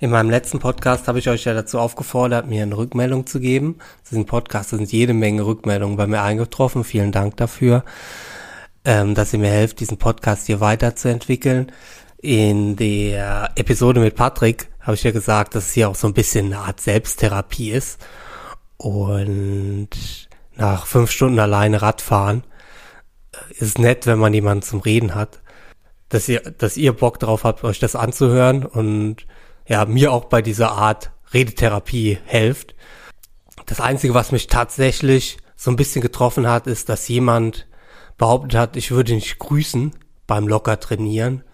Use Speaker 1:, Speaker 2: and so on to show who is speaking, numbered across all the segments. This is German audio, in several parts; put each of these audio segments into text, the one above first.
Speaker 1: In meinem letzten Podcast habe ich euch ja dazu aufgefordert, mir eine Rückmeldung zu geben. Zu diesem Podcast sind jede Menge Rückmeldungen bei mir eingetroffen. Vielen Dank dafür, ähm, dass ihr mir helft, diesen Podcast hier weiterzuentwickeln. In der Episode mit Patrick habe ich ja gesagt, dass es hier auch so ein bisschen eine Art Selbsttherapie ist. Und nach fünf Stunden alleine Radfahren äh, ist es nett, wenn man jemanden zum Reden hat. Dass ihr, dass ihr Bock drauf habt, euch das anzuhören und ja, mir auch bei dieser Art Redetherapie helft. Das Einzige, was mich tatsächlich so ein bisschen getroffen hat, ist, dass jemand behauptet hat, ich würde nicht grüßen beim locker trainieren.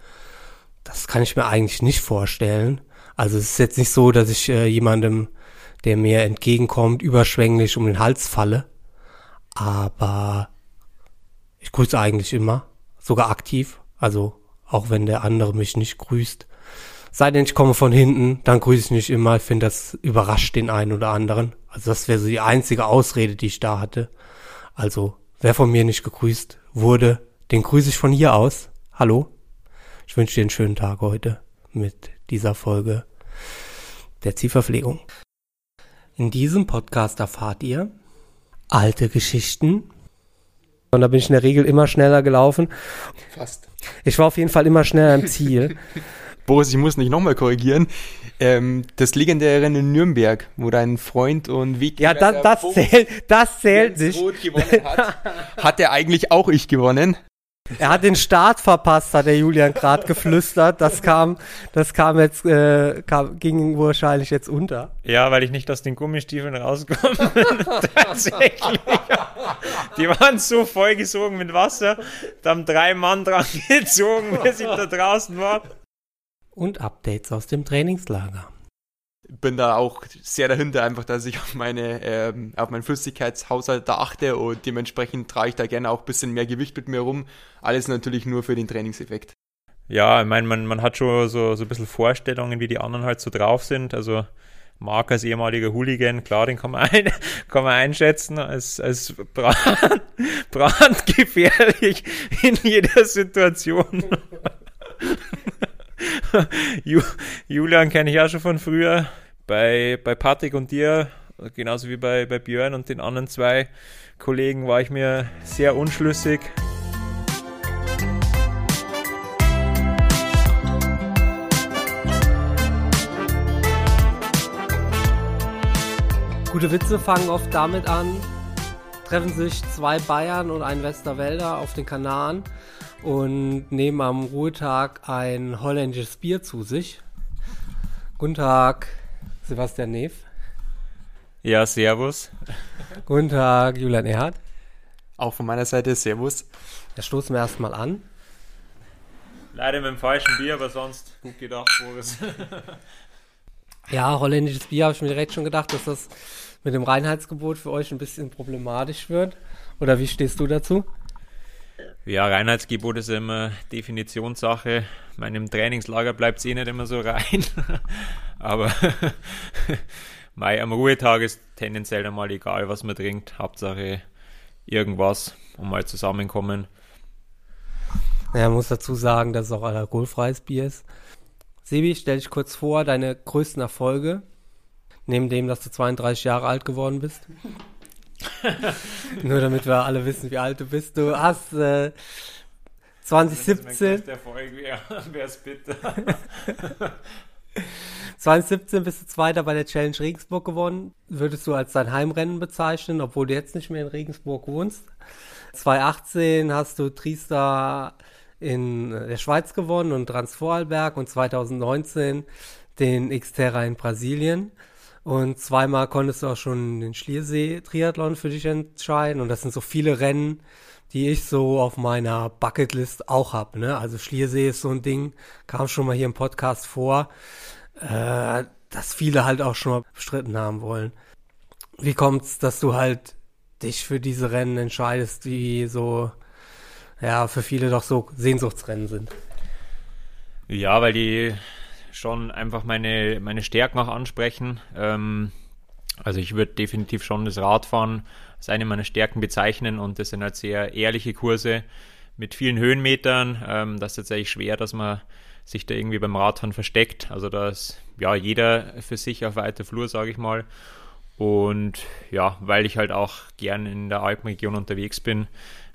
Speaker 1: Das kann ich mir eigentlich nicht vorstellen. Also es ist jetzt nicht so, dass ich äh, jemandem, der mir entgegenkommt, überschwänglich um den Hals falle. Aber ich grüße eigentlich immer, sogar aktiv. Also auch wenn der andere mich nicht grüßt. Sei denn, ich komme von hinten, dann grüße ich nicht immer. Ich finde, das überrascht den einen oder anderen. Also das wäre so die einzige Ausrede, die ich da hatte. Also, wer von mir nicht gegrüßt wurde, den grüße ich von hier aus. Hallo. Ich wünsche dir einen schönen Tag heute mit dieser Folge der Zielverpflegung. In diesem Podcast erfahrt ihr alte Geschichten. Und da bin ich in der Regel immer schneller gelaufen.
Speaker 2: Fast.
Speaker 1: Ich war auf jeden Fall immer schneller im Ziel.
Speaker 2: Boris, ich muss nicht nochmal korrigieren. Ähm, das legendäre Rennen in Nürnberg, wo dein Freund und Weg
Speaker 1: Ja, das, das zählt, das zählt nicht.
Speaker 2: gewonnen hat, hat er eigentlich auch ich gewonnen.
Speaker 1: Er hat den Start verpasst, hat der Julian gerade geflüstert. Das kam, das kam jetzt, äh, kam, ging wahrscheinlich jetzt unter.
Speaker 3: Ja, weil ich nicht aus den Gummistiefeln rauskomme. Tatsächlich. Die waren so vollgesogen mit Wasser. Da haben drei Mann dran gezogen, bis ich da draußen war
Speaker 1: und Updates aus dem Trainingslager.
Speaker 2: Bin da auch sehr dahinter, einfach, dass ich auf meine, ähm, auf meinen Flüssigkeitshaushalt da achte und dementsprechend trage ich da gerne auch ein bisschen mehr Gewicht mit mir rum. Alles natürlich nur für den Trainingseffekt.
Speaker 3: Ja, ich meine, man, man hat schon so, so ein bisschen Vorstellungen, wie die anderen halt so drauf sind. Also Marc als ehemaliger Hooligan, klar, den kann man, ein, kann man einschätzen als, als brand, brandgefährlich in jeder Situation. Julian kenne ich auch schon von früher. Bei, bei Patrick und dir, genauso wie bei, bei Björn und den anderen zwei Kollegen, war ich mir sehr unschlüssig.
Speaker 1: Gute Witze fangen oft damit an, treffen sich zwei Bayern und ein Westerwälder auf den Kanaren und nehmen am Ruhetag ein holländisches Bier zu sich. Guten Tag, Sebastian Neef.
Speaker 3: Ja, servus.
Speaker 1: Guten Tag, Julian Erhardt.
Speaker 2: Auch von meiner Seite Servus.
Speaker 1: Da stoßen wir erstmal an.
Speaker 3: Leider mit dem falschen Bier, aber sonst gut gedacht, Boris.
Speaker 1: ja, holländisches Bier habe ich mir direkt schon gedacht, dass das mit dem Reinheitsgebot für euch ein bisschen problematisch wird. Oder wie stehst du dazu?
Speaker 3: Ja, Reinheitsgebot ist immer Definitionssache. Ich meine, im Trainingslager bleibt es eh nicht immer so rein. Aber Mai, am Ruhetag ist tendenziell einmal egal, was man trinkt. Hauptsache irgendwas und mal zusammenkommen.
Speaker 1: Ja, man muss dazu sagen, dass es auch alkoholfreies Bier ist. Sebi, stell dich kurz vor, deine größten Erfolge, neben dem, dass du 32 Jahre alt geworden bist. Nur damit wir alle wissen, wie alt du bist. Du hast äh, 2017. Der Folge, ja, wär's bitte. 2017 bist du Zweiter bei der Challenge Regensburg gewonnen. Würdest du als dein Heimrennen bezeichnen, obwohl du jetzt nicht mehr in Regensburg wohnst. 2018 hast du Triester in der Schweiz gewonnen und Transvorarlberg und 2019 den Xterra in Brasilien. Und zweimal konntest du auch schon den Schliersee-Triathlon für dich entscheiden. Und das sind so viele Rennen, die ich so auf meiner Bucketlist auch habe. Ne? Also Schliersee ist so ein Ding, kam schon mal hier im Podcast vor, äh, dass viele halt auch schon mal bestritten haben wollen. Wie kommt's, dass du halt dich für diese Rennen entscheidest, die so, ja, für viele doch so Sehnsuchtsrennen sind?
Speaker 3: Ja, weil die schon einfach meine, meine Stärken auch ansprechen. Ähm, also ich würde definitiv schon das Radfahren als eine meiner Stärken bezeichnen und das sind halt sehr ehrliche Kurse mit vielen Höhenmetern. Ähm, das ist tatsächlich schwer, dass man sich da irgendwie beim Radfahren versteckt. Also da ist ja jeder für sich auf weiter Flur, sage ich mal. Und ja, weil ich halt auch gern in der Alpenregion unterwegs bin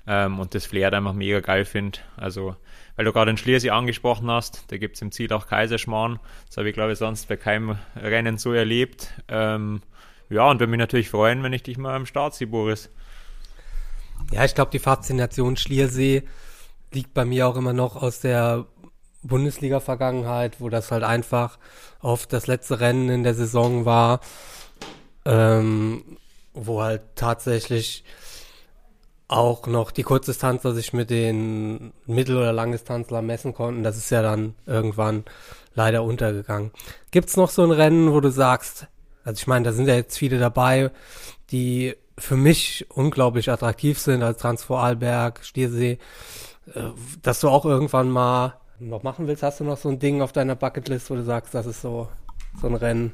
Speaker 3: ähm, und das Flair einfach mega geil finde. Also, weil du gerade den Schliersee angesprochen hast, da gibt es im Ziel auch Kaiserschmarrn. Das habe ich, glaube ich, sonst bei keinem Rennen so erlebt. Ähm, ja, und würde mich natürlich freuen, wenn ich dich mal am Start sehe, Boris.
Speaker 1: Ja, ich glaube, die Faszination Schliersee liegt bei mir auch immer noch aus der Bundesliga-Vergangenheit, wo das halt einfach oft das letzte Rennen in der Saison war, ähm, wo halt tatsächlich auch noch die Kurzdistanzler sich mit den Mittel- oder Langdistanzler messen konnten. Das ist ja dann irgendwann leider untergegangen. Gibt's noch so ein Rennen, wo du sagst, also ich meine, da sind ja jetzt viele dabei, die für mich unglaublich attraktiv sind, als Transvorarlberg, Stiersee, äh, dass du auch irgendwann mal noch machen willst? Hast du noch so ein Ding auf deiner Bucketlist, wo du sagst, das ist so, so ein Rennen?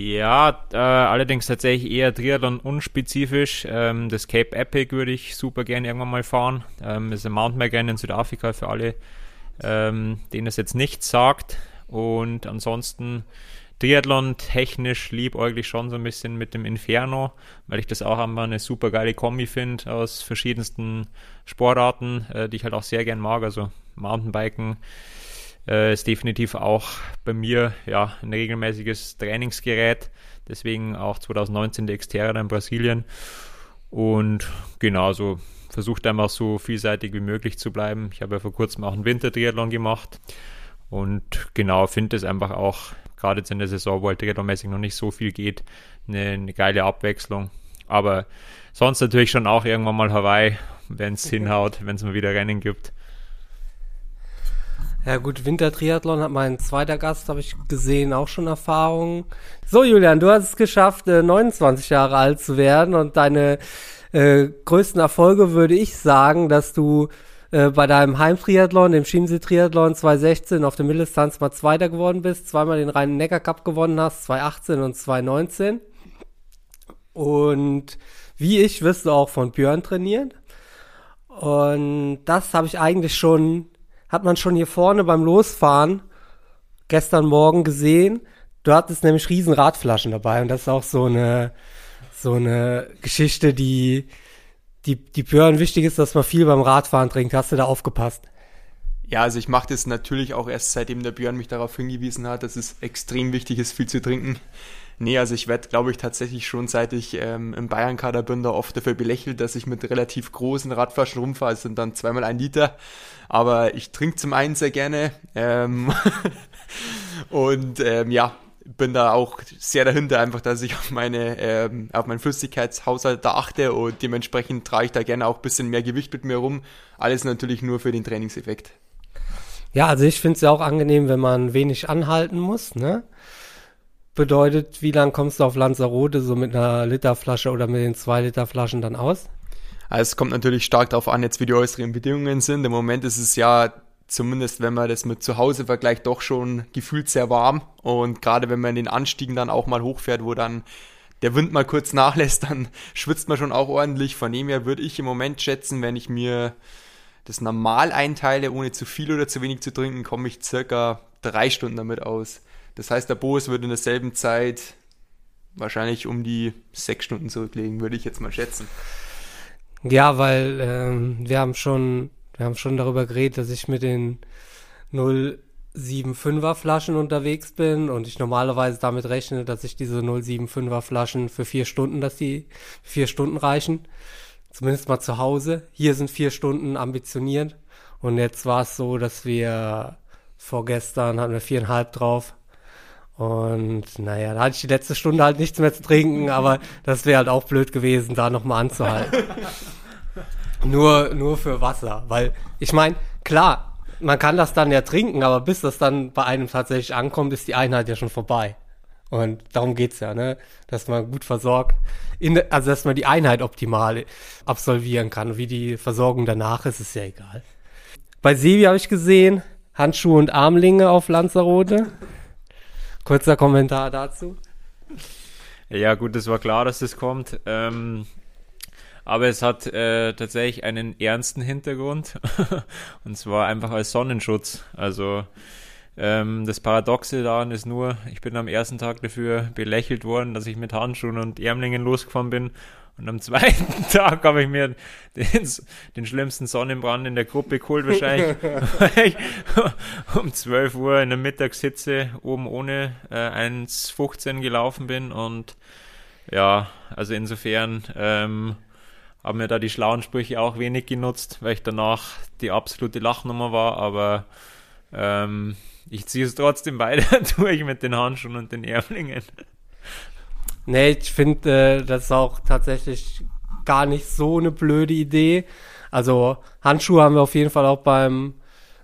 Speaker 3: Ja, äh, allerdings tatsächlich eher Triathlon unspezifisch. Ähm, das Cape Epic würde ich super gerne irgendwann mal fahren. Ähm, das ist ein Mountainbike-Rennen in Südafrika für alle, ähm, denen das jetzt nichts sagt. Und ansonsten Triathlon technisch liebäuglich schon so ein bisschen mit dem Inferno, weil ich das auch einmal eine super geile Kombi finde aus verschiedensten Sportarten, äh, die ich halt auch sehr gern mag. Also Mountainbiken äh, ist definitiv auch bei mir ja ein regelmäßiges Trainingsgerät. Deswegen auch 2019 der Xterra in Brasilien. Und genauso versucht einfach so vielseitig wie möglich zu bleiben. Ich habe ja vor kurzem auch einen Wintertriathlon gemacht und genau finde es einfach auch gerade jetzt in der Saison, wo halt triathlonmäßig noch nicht so viel geht, eine, eine geile Abwechslung. Aber sonst natürlich schon auch irgendwann mal Hawaii, wenn es hinhaut, wenn es mal wieder Rennen gibt.
Speaker 1: Ja gut, Wintertriathlon hat mein zweiter Gast, habe ich gesehen, auch schon Erfahrungen. So Julian, du hast es geschafft, 29 äh, Jahre alt zu werden und deine äh, größten Erfolge würde ich sagen, dass du äh, bei deinem Heimtriathlon, dem Chiemsee-Triathlon 2016 auf der Mitteldistanz mal Zweiter geworden bist, zweimal den Rhein-Neckar-Cup gewonnen hast, 2018 und 2019. Und wie ich wirst du auch von Björn trainiert. Und das habe ich eigentlich schon, hat man schon hier vorne beim Losfahren gestern Morgen gesehen. Du hattest nämlich riesen Radflaschen dabei und das ist auch so eine, so eine Geschichte, die, die, die Björn wichtig ist, dass man viel beim Radfahren trinkt. Hast du da aufgepasst?
Speaker 2: Ja, also ich mache das natürlich auch erst seitdem der Björn mich darauf hingewiesen hat, dass es extrem wichtig ist, viel zu trinken. Nee, also ich werde, glaube ich, tatsächlich schon seit ich ähm, im Bayern-Kader bin, da oft dafür belächelt, dass ich mit relativ großen Radflaschen rumfahre. Es sind dann zweimal ein Liter. Aber ich trinke zum einen sehr gerne. Ähm und ähm, ja, bin da auch sehr dahinter, einfach, dass ich auf meine, ähm, auf meinen Flüssigkeitshaushalt da achte und dementsprechend trage ich da gerne auch ein bisschen mehr Gewicht mit mir rum. Alles natürlich nur für den Trainingseffekt.
Speaker 1: Ja, also ich finde es ja auch angenehm, wenn man wenig anhalten muss, ne? Bedeutet, wie lang kommst du auf Lanzarote so mit einer Literflasche oder mit den zwei Liter Flaschen dann aus?
Speaker 2: Also es kommt natürlich stark darauf an, jetzt wie die äußeren Bedingungen sind. Im Moment ist es ja zumindest wenn man das mit zu Hause vergleicht, doch schon gefühlt sehr warm. Und gerade wenn man in den Anstiegen dann auch mal hochfährt, wo dann der Wind mal kurz nachlässt, dann schwitzt man schon auch ordentlich. Von dem her würde ich im Moment schätzen, wenn ich mir das normal einteile, ohne zu viel oder zu wenig zu trinken, komme ich circa drei Stunden damit aus. Das heißt, der Boas würde in derselben Zeit wahrscheinlich um die sechs Stunden zurücklegen, würde ich jetzt mal schätzen.
Speaker 1: Ja, weil ähm, wir haben schon wir haben schon darüber geredet, dass ich mit den 075er Flaschen unterwegs bin und ich normalerweise damit rechne, dass ich diese 075er Flaschen für vier Stunden, dass die vier Stunden reichen. Zumindest mal zu Hause. Hier sind vier Stunden ambitioniert. Und jetzt war es so, dass wir vorgestern hatten wir viereinhalb drauf. Und naja, da hatte ich die letzte Stunde halt nichts mehr zu trinken, aber das wäre halt auch blöd gewesen, da nochmal anzuhalten. Nur, nur für Wasser. Weil, ich meine, klar, man kann das dann ja trinken, aber bis das dann bei einem tatsächlich ankommt, ist die Einheit ja schon vorbei. Und darum geht's ja, ne? Dass man gut versorgt, in, also dass man die Einheit optimal absolvieren kann. Wie die Versorgung danach ist, ist ja egal. Bei Sebi habe ich gesehen, Handschuhe und Armlinge auf Lanzarote. Kurzer Kommentar dazu.
Speaker 3: Ja, gut, es war klar, dass das kommt. Ähm, aber es hat äh, tatsächlich einen ernsten Hintergrund und zwar einfach als Sonnenschutz. Also ähm, das Paradoxe daran ist nur, ich bin am ersten Tag dafür belächelt worden, dass ich mit Handschuhen und Ärmlingen losgefahren bin und am zweiten Tag habe ich mir den, den schlimmsten Sonnenbrand in der Gruppe geholt, wahrscheinlich, weil ich um 12 Uhr in der Mittagshitze oben ohne äh, 1,15 gelaufen bin. Und ja, also insofern ähm, haben mir da die schlauen Sprüche auch wenig genutzt, weil ich danach die absolute Lachnummer war. Aber ähm, ich ziehe es trotzdem weiter durch mit den Handschuhen und den Ärmlingen.
Speaker 1: Nee, ich finde, äh, das ist auch tatsächlich gar nicht so eine blöde Idee. Also Handschuhe haben wir auf jeden Fall auch beim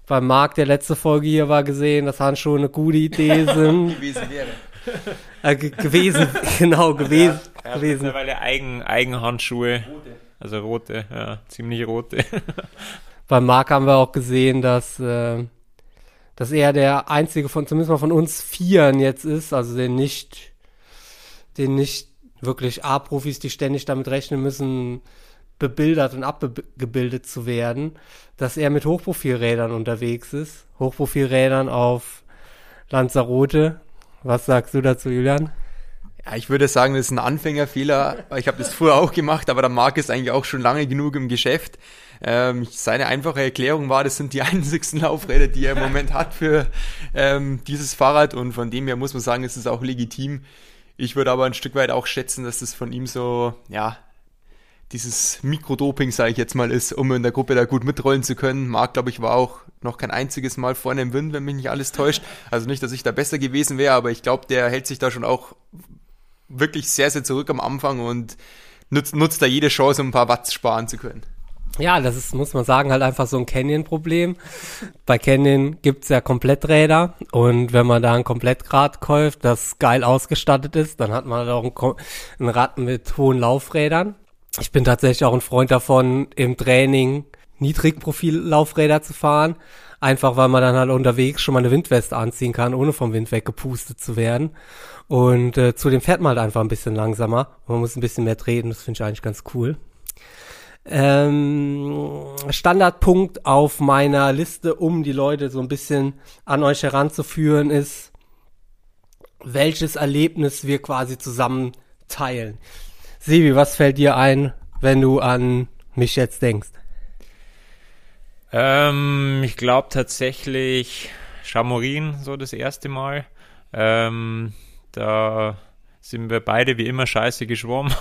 Speaker 1: beim Marc, der letzte Folge hier war, gesehen, dass Handschuhe eine gute Idee sind. gewesen wäre. Äh, gewesen, genau, gewesen.
Speaker 3: Ja, ja, gewesen. Mittlerweile Eigen, Eigenhandschuhe. Rote. Also rote, ja, ziemlich rote.
Speaker 1: beim Marc haben wir auch gesehen, dass, äh, dass er der einzige von, zumindest mal von uns Vieren jetzt ist, also der nicht den nicht wirklich A-Profis, die ständig damit rechnen müssen, bebildert und abgebildet zu werden, dass er mit Hochprofilrädern unterwegs ist. Hochprofilrädern auf Lanzarote. Was sagst du dazu, Julian?
Speaker 2: Ja, ich würde sagen, das ist ein Anfängerfehler. Ich habe das früher auch gemacht, aber der Marc ist eigentlich auch schon lange genug im Geschäft. Ähm, seine einfache Erklärung war, das sind die einzigsten Laufräder, die er im Moment hat für ähm, dieses Fahrrad und von dem her muss man sagen, es ist auch legitim. Ich würde aber ein Stück weit auch schätzen, dass das von ihm so, ja, dieses Mikrodoping, sage ich jetzt mal, ist, um in der Gruppe da gut mitrollen zu können. Marc, glaube ich, war auch noch kein einziges Mal vorne im Wind, wenn mich nicht alles täuscht. Also nicht, dass ich da besser gewesen wäre, aber ich glaube, der hält sich da schon auch wirklich sehr, sehr zurück am Anfang und nutzt, nutzt da jede Chance, um ein paar Watts sparen zu können.
Speaker 1: Ja, das ist, muss man sagen, halt einfach so ein Canyon-Problem. Bei Canyon gibt's ja Kompletträder und wenn man da ein Komplettrad kauft, das geil ausgestattet ist, dann hat man halt auch ein, ein Rad mit hohen Laufrädern. Ich bin tatsächlich auch ein Freund davon, im Training Niedrigprofil-Laufräder zu fahren. Einfach weil man dann halt unterwegs schon mal eine Windweste anziehen kann, ohne vom Wind weggepustet zu werden. Und äh, zudem fährt man halt einfach ein bisschen langsamer. Man muss ein bisschen mehr treten, das finde ich eigentlich ganz cool. Ähm, Standardpunkt auf meiner Liste, um die Leute so ein bisschen an euch heranzuführen, ist, welches Erlebnis wir quasi zusammen teilen. Sebi, was fällt dir ein, wenn du an mich jetzt denkst?
Speaker 3: Ähm, ich glaube tatsächlich Chamorin so das erste Mal. Ähm, da sind wir beide wie immer scheiße geschwommen.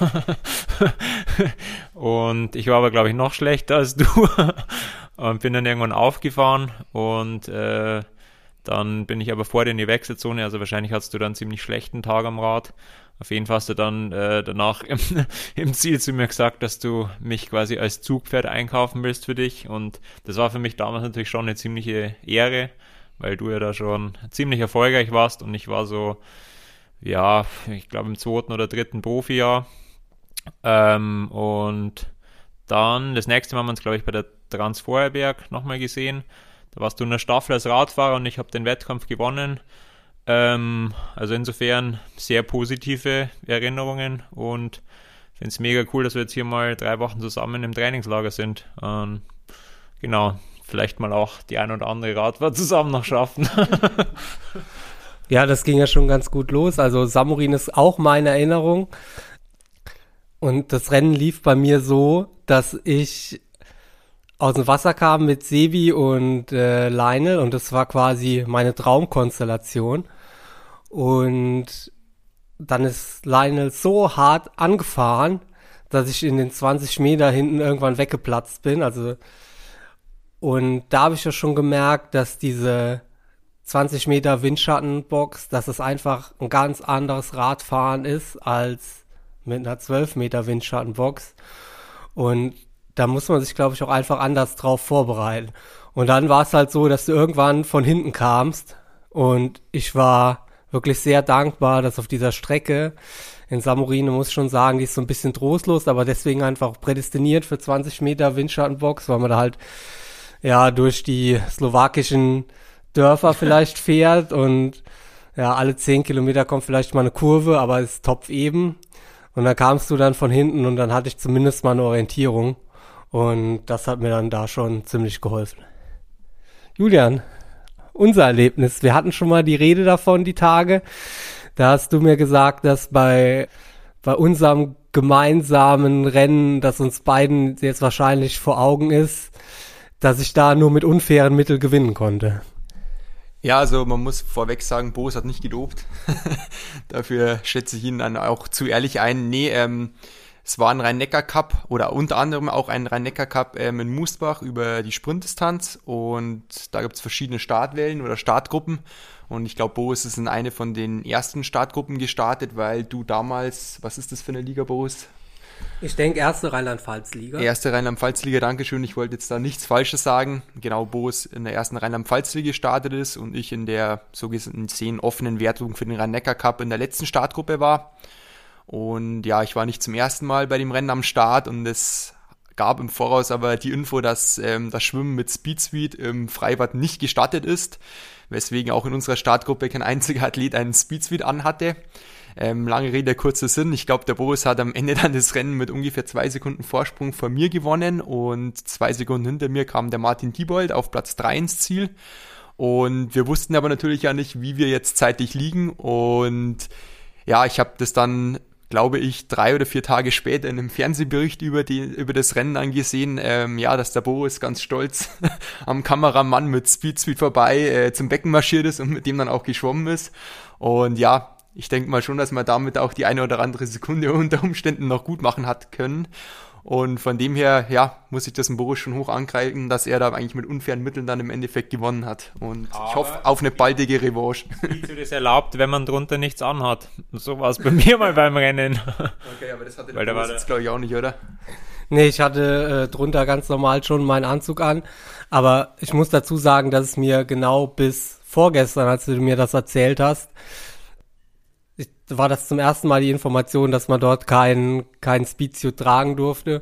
Speaker 3: und ich war aber, glaube ich, noch schlechter als du. und bin dann irgendwann aufgefahren und äh, dann bin ich aber vor dir in die Wechselzone, also wahrscheinlich hattest du dann einen ziemlich schlechten Tag am Rad. Auf jeden Fall hast du dann äh, danach im, im, Ziel zu mir gesagt, dass du mich quasi als Zugpferd einkaufen willst für dich. Und das war für mich damals natürlich schon eine ziemliche Ehre, weil du ja da schon ziemlich erfolgreich warst und ich war so, ja, ich glaube im zweiten oder dritten Profijahr. Ähm, und dann, das nächste Mal haben wir uns, glaube ich, bei der Transvorherberg nochmal gesehen. Da warst du in der Staffel als Radfahrer und ich habe den Wettkampf gewonnen. Ähm, also insofern sehr positive Erinnerungen und finde es mega cool, dass wir jetzt hier mal drei Wochen zusammen im Trainingslager sind. Ähm, genau, vielleicht mal auch die ein oder andere Radfahrt zusammen noch schaffen.
Speaker 1: Ja, das ging ja schon ganz gut los. Also Samurin ist auch meine Erinnerung. Und das Rennen lief bei mir so, dass ich aus dem Wasser kam mit Sebi und äh, Lionel und das war quasi meine Traumkonstellation. Und dann ist Lionel so hart angefahren, dass ich in den 20 Meter hinten irgendwann weggeplatzt bin. Also und da habe ich ja schon gemerkt, dass diese 20 Meter Windschattenbox, dass es einfach ein ganz anderes Radfahren ist als mit einer 12 Meter Windschattenbox. Und da muss man sich, glaube ich, auch einfach anders drauf vorbereiten. Und dann war es halt so, dass du irgendwann von hinten kamst und ich war wirklich sehr dankbar, dass auf dieser Strecke in Samurine muss ich schon sagen, die ist so ein bisschen trostlos, aber deswegen einfach prädestiniert für 20 Meter Windschattenbox, weil man da halt ja durch die slowakischen Dörfer vielleicht fährt und ja, alle zehn Kilometer kommt vielleicht mal eine Kurve, aber ist top eben. Und dann kamst du dann von hinten und dann hatte ich zumindest mal eine Orientierung. Und das hat mir dann da schon ziemlich geholfen. Julian, unser Erlebnis. Wir hatten schon mal die Rede davon, die Tage. Da hast du mir gesagt, dass bei, bei unserem gemeinsamen Rennen, das uns beiden jetzt wahrscheinlich vor Augen ist, dass ich da nur mit unfairen Mitteln gewinnen konnte.
Speaker 2: Ja, also man muss vorweg sagen, Boris hat nicht gedopt. Dafür schätze ich ihn dann auch zu ehrlich ein. Nee, ähm, es war ein Rhein-Neckar-Cup oder unter anderem auch ein Rhein-Neckar-Cup ähm, in Moosbach über die Sprintdistanz und da gibt es verschiedene Startwellen oder Startgruppen und ich glaube, Boris ist in eine von den ersten Startgruppen gestartet, weil du damals, was ist das für eine Liga, Boris?
Speaker 1: Ich denke, erste Rheinland-Pfalz-Liga.
Speaker 2: Erste Rheinland-Pfalz-Liga, Dankeschön. Ich wollte jetzt da nichts Falsches sagen. Genau, Boris in der ersten Rheinland-Pfalz-Liga gestartet ist und ich in der so gesehen offenen Wertung für den Rhein-Neckar-Cup in der letzten Startgruppe war. Und ja, ich war nicht zum ersten Mal bei dem Rennen am Start und es gab im Voraus aber die Info, dass ähm, das Schwimmen mit Speed Suite im Freibad nicht gestattet ist, weswegen auch in unserer Startgruppe kein einziger Athlet einen Speed Suite anhatte. Ähm, lange Rede, kurzer Sinn. Ich glaube, der Boris hat am Ende dann das Rennen mit ungefähr zwei Sekunden Vorsprung vor mir gewonnen und zwei Sekunden hinter mir kam der Martin Diebold auf Platz drei ins Ziel. Und wir wussten aber natürlich ja nicht, wie wir jetzt zeitlich liegen. Und ja, ich habe das dann glaube ich, drei oder vier Tage später in einem Fernsehbericht über, die, über das Rennen angesehen, ähm, ja, dass der Boris ganz stolz am Kameramann mit Speed Speed vorbei äh, zum Becken marschiert ist und mit dem dann auch geschwommen ist. Und ja, ich denke mal schon, dass man damit auch die eine oder andere Sekunde unter Umständen noch gut machen hat können. Und von dem her, ja, muss ich das im Boris schon hoch angreifen, dass er da eigentlich mit unfairen Mitteln dann im Endeffekt gewonnen hat. Und aber ich hoffe auf eine baldige Revanche.
Speaker 3: Wie du das erlaubt, wenn man drunter nichts anhat. So war es bei mir mal beim Rennen.
Speaker 2: Okay, aber das hatte der Boris jetzt glaube ich auch nicht, oder?
Speaker 1: Nee, ich hatte äh, drunter ganz normal schon meinen Anzug an. Aber ich muss dazu sagen, dass es mir genau bis vorgestern, als du mir das erzählt hast, war das zum ersten Mal die Information, dass man dort kein, kein Speedsuit tragen durfte.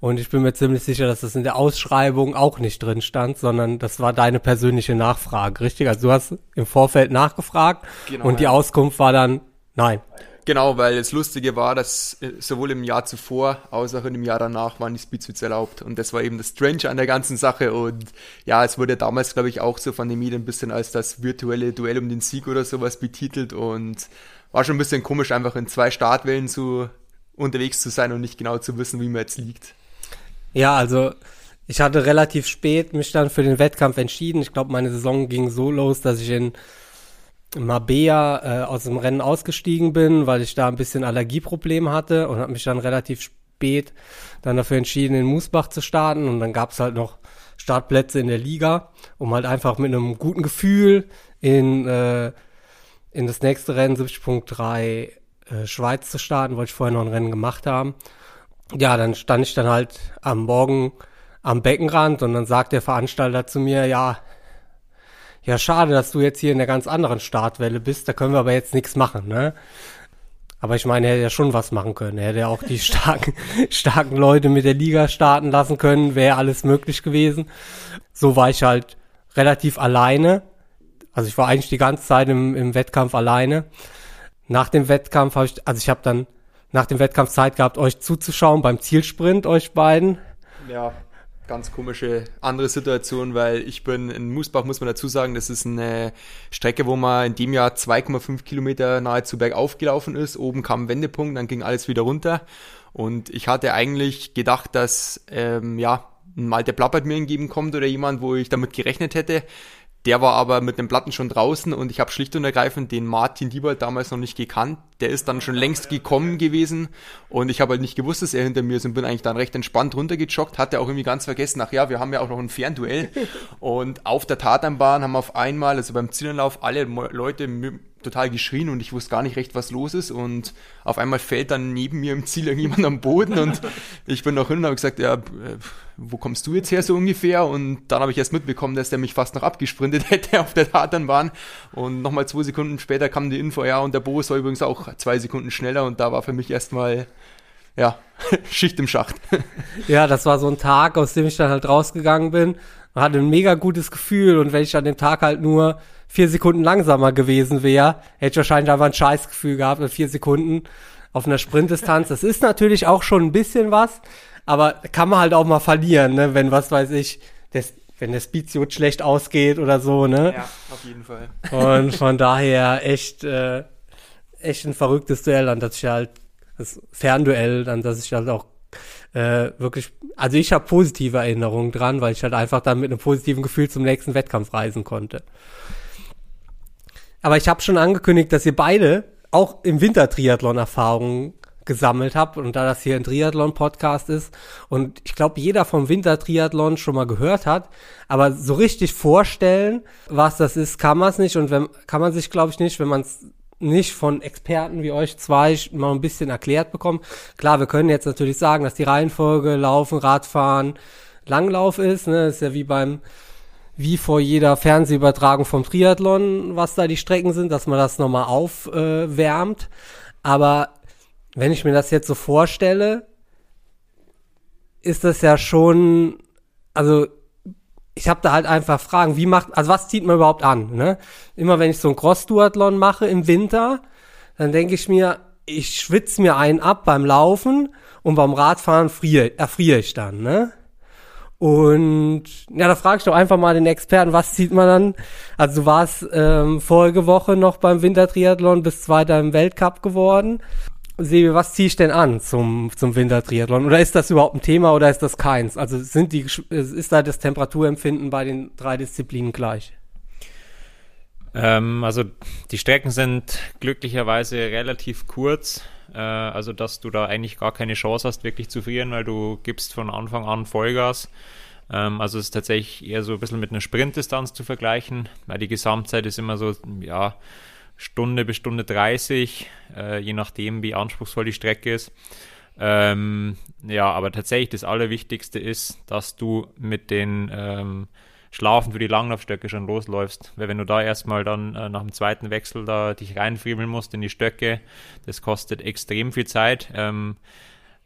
Speaker 1: Und ich bin mir ziemlich sicher, dass das in der Ausschreibung auch nicht drin stand, sondern das war deine persönliche Nachfrage, richtig? Also du hast im Vorfeld nachgefragt genau, und die Auskunft war dann nein.
Speaker 2: Genau, weil das Lustige war, dass äh, sowohl im Jahr zuvor als auch im Jahr danach waren die Speedsuits erlaubt. Und das war eben das Strange an der ganzen Sache. Und ja, es wurde damals, glaube ich, auch so von den Medien ein bisschen als das virtuelle Duell um den Sieg oder sowas betitelt. Und war schon ein bisschen komisch, einfach in zwei Startwellen zu unterwegs zu sein und nicht genau zu wissen, wie man jetzt liegt.
Speaker 1: Ja, also ich hatte relativ spät mich dann für den Wettkampf entschieden. Ich glaube, meine Saison ging so los, dass ich in Mabea äh, aus dem Rennen ausgestiegen bin, weil ich da ein bisschen Allergieproblem hatte und habe mich dann relativ spät dann dafür entschieden, in Musbach zu starten. Und dann gab es halt noch Startplätze in der Liga, um halt einfach mit einem guten Gefühl in äh, in das nächste Rennen 70.3 äh, Schweiz zu starten, wollte ich vorher noch ein Rennen gemacht haben. Ja, dann stand ich dann halt am Morgen am Beckenrand und dann sagt der Veranstalter zu mir, ja, ja, schade, dass du jetzt hier in der ganz anderen Startwelle bist, da können wir aber jetzt nichts machen, ne? Aber ich meine, er hätte ja schon was machen können. Er hätte ja auch die starken, starken Leute mit der Liga starten lassen können, wäre alles möglich gewesen. So war ich halt relativ alleine also ich war eigentlich die ganze Zeit im, im Wettkampf alleine. Nach dem Wettkampf habe ich, also ich habe dann nach dem Wettkampf Zeit gehabt, euch zuzuschauen beim Zielsprint, euch beiden.
Speaker 2: Ja, ganz komische andere Situation, weil ich bin in Musbach, muss man dazu sagen, das ist eine Strecke, wo man in dem Jahr 2,5 Kilometer nahezu bergauf gelaufen ist. Oben kam ein Wendepunkt, dann ging alles wieder runter. Und ich hatte eigentlich gedacht, dass ähm, ja ein Malte Plappert mir entgegenkommt oder jemand, wo ich damit gerechnet hätte. Der war aber mit den Platten schon draußen und ich habe schlicht und ergreifend den Martin Diebold damals noch nicht gekannt. Der ist dann schon längst gekommen gewesen und ich habe halt nicht gewusst, dass er hinter mir ist und bin eigentlich dann recht entspannt runtergejoggt. Hatte auch irgendwie ganz vergessen, ach ja, wir haben ja auch noch ein Fernduell. und auf der Tatanbahn haben auf einmal, also beim Zielanlauf, alle Leute total geschrien und ich wusste gar nicht recht, was los ist. Und auf einmal fällt dann neben mir im Ziel irgendjemand am Boden und ich bin noch hin und habe gesagt, ja, äh, wo kommst du jetzt her so ungefähr? Und dann habe ich erst mitbekommen, dass der mich fast noch abgesprintet hätte auf der Tatanbahn. Und nochmal zwei Sekunden später kam die Info, ja, und der Boris war übrigens auch zwei Sekunden schneller und da war für mich erstmal ja, Schicht im Schacht.
Speaker 1: Ja, das war so ein Tag, aus dem ich dann halt rausgegangen bin und hatte ein mega gutes Gefühl und wenn ich an dem Tag halt nur vier Sekunden langsamer gewesen wäre, hätte ich wahrscheinlich einfach ein Scheißgefühl gehabt in vier Sekunden. auf einer Sprintdistanz. Das ist natürlich auch schon ein bisschen was, aber kann man halt auch mal verlieren, ne? wenn, was weiß ich, das, wenn der Speedsuit schlecht ausgeht oder so, ne?
Speaker 2: Ja, auf jeden Fall.
Speaker 1: Und von daher echt, äh, echt ein verrücktes Duell, an das ich halt, das Fernduell, an das ich halt auch äh, wirklich, also ich habe positive Erinnerungen dran, weil ich halt einfach dann mit einem positiven Gefühl zum nächsten Wettkampf reisen konnte. Aber ich habe schon angekündigt, dass ihr beide auch im Winter Triathlon Erfahrungen gesammelt habt und da das hier ein Triathlon-Podcast ist und ich glaube, jeder vom Winter-Triathlon schon mal gehört hat, aber so richtig vorstellen, was das ist, kann man es nicht und wenn, kann man sich, glaube ich, nicht, wenn man es nicht von Experten wie euch zwei mal ein bisschen erklärt bekommen. Klar, wir können jetzt natürlich sagen, dass die Reihenfolge Laufen, Radfahren, Langlauf ist. Ne? Ist ja wie beim wie vor jeder Fernsehübertragung vom Triathlon, was da die Strecken sind, dass man das nochmal aufwärmt. Aber wenn ich mir das jetzt so vorstelle, ist das ja schon, also ich habe da halt einfach Fragen, wie macht, also was zieht man überhaupt an? Ne? Immer wenn ich so ein Cross-Duathlon mache im Winter, dann denke ich mir, ich schwitze mir einen ab beim Laufen und beim Radfahren friere, erfriere ich dann. Ne? Und ja, da frage ich doch einfach mal den Experten, was zieht man dann? Also du warst ähm, vorige Woche noch beim Wintertriathlon, bis Zweiter im Weltcup geworden. Sebi, was ziehe ich denn an zum, zum Wintertriathlon? Oder ist das überhaupt ein Thema oder ist das keins? Also sind die, ist da das Temperaturempfinden bei den drei Disziplinen gleich?
Speaker 3: Ähm, also die Strecken sind glücklicherweise relativ kurz, äh, also dass du da eigentlich gar keine Chance hast, wirklich zu frieren, weil du gibst von Anfang an Vollgas. Ähm, also es ist tatsächlich eher so ein bisschen mit einer Sprintdistanz zu vergleichen, weil die Gesamtzeit ist immer so, ja, Stunde bis Stunde 30, äh, je nachdem, wie anspruchsvoll die Strecke ist. Ähm, ja, aber tatsächlich das Allerwichtigste ist, dass du mit den ähm, Schlafen für die Langlaufstöcke schon losläufst. Weil wenn du da erstmal dann äh, nach dem zweiten Wechsel da dich reinfriemeln musst in die Stöcke, das kostet extrem viel Zeit. Ähm,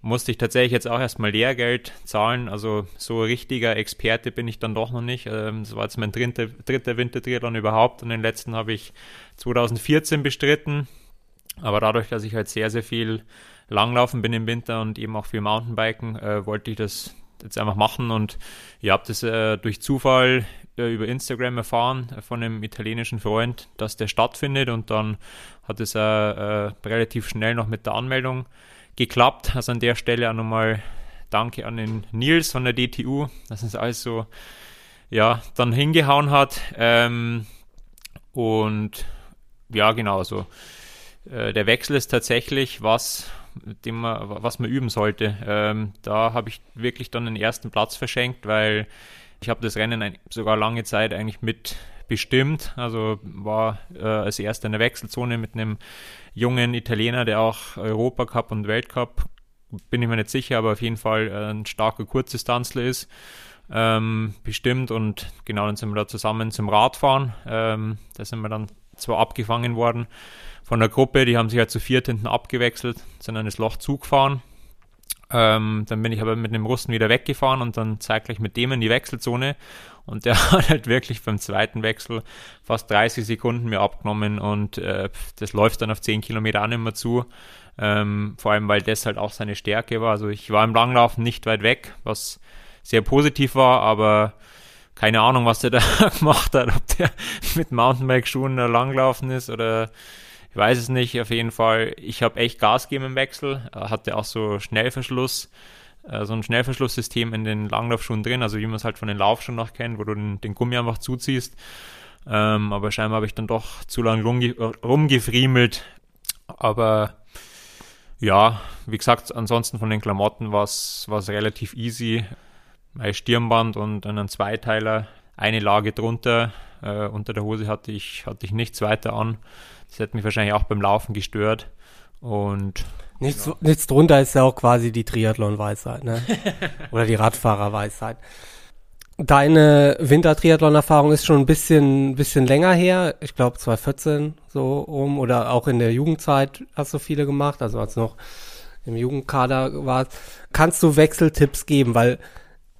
Speaker 3: musste ich tatsächlich jetzt auch erstmal Lehrgeld zahlen. Also so richtiger Experte bin ich dann doch noch nicht. Ähm, das war jetzt mein dritter, dritter Wintertriathlon überhaupt und den letzten habe ich 2014 bestritten. Aber dadurch, dass ich halt sehr, sehr viel Langlaufen bin im Winter und eben auch viel Mountainbiken, äh, wollte ich das jetzt einfach machen und ihr habt es äh, durch Zufall äh, über Instagram erfahren äh, von einem italienischen Freund, dass der stattfindet und dann hat es äh, äh, relativ schnell noch mit der Anmeldung geklappt. Also an der Stelle auch nochmal Danke an den Nils von der DTU, dass es alles so ja, dann hingehauen hat. Ähm, und ja, genau so. Äh, der Wechsel ist tatsächlich was, dem man, was man üben sollte. Ähm, da habe ich wirklich dann den ersten Platz verschenkt, weil ich habe das Rennen sogar lange Zeit eigentlich mit bestimmt. Also war äh, als erster in der Wechselzone mit einem jungen Italiener, der auch Europacup und Weltcup, bin ich mir nicht sicher, aber auf jeden Fall äh, ein starker Kurzdistanzler ist. Ähm, bestimmt und genau dann sind wir da zusammen zum Radfahren. Ähm, da sind wir dann zwar abgefangen worden von der Gruppe, die haben sich halt zu viert hinten abgewechselt, sind dann das Loch zugefahren. Ähm, dann bin ich aber mit dem Russen wieder weggefahren und dann zeitgleich mit dem in die Wechselzone und der hat halt wirklich beim zweiten Wechsel fast 30 Sekunden mir abgenommen und äh, das läuft dann auf 10 Kilometer auch nicht mehr zu. Ähm, vor allem, weil das halt auch seine Stärke war. Also ich war im Langlaufen nicht weit weg, was sehr positiv war, aber keine Ahnung, was der da gemacht hat, ob der mit Mountainbike-Schuhen da langlaufen ist oder weiß es nicht. Auf jeden Fall, ich habe echt Gas gegeben im Wechsel, hatte auch so Schnellverschluss äh, so ein Schnellverschlusssystem in den Langlaufschuhen drin, also wie man es halt von den Laufschuhen noch kennt, wo du den, den Gummi einfach zuziehst. Ähm, aber scheinbar habe ich dann doch zu lange rumge rumgefriemelt. Aber ja, wie gesagt, ansonsten von den Klamotten war es relativ easy. Mein Stirnband und einen Zweiteiler, eine Lage drunter. Äh, unter der Hose hatte ich, hatte ich nichts weiter an. Das hätte mich wahrscheinlich auch beim Laufen gestört. Und
Speaker 1: Nichts, genau. nichts drunter ist ja auch quasi die Triathlon-Weisheit, ne? Oder die Radfahrer-Weisheit. Deine Winter-Triathlon-Erfahrung ist schon ein bisschen, bisschen länger her. Ich glaube 2014 so um oder auch in der Jugendzeit hast du viele gemacht, also als du noch im Jugendkader warst. Kannst du Wechseltipps geben? Weil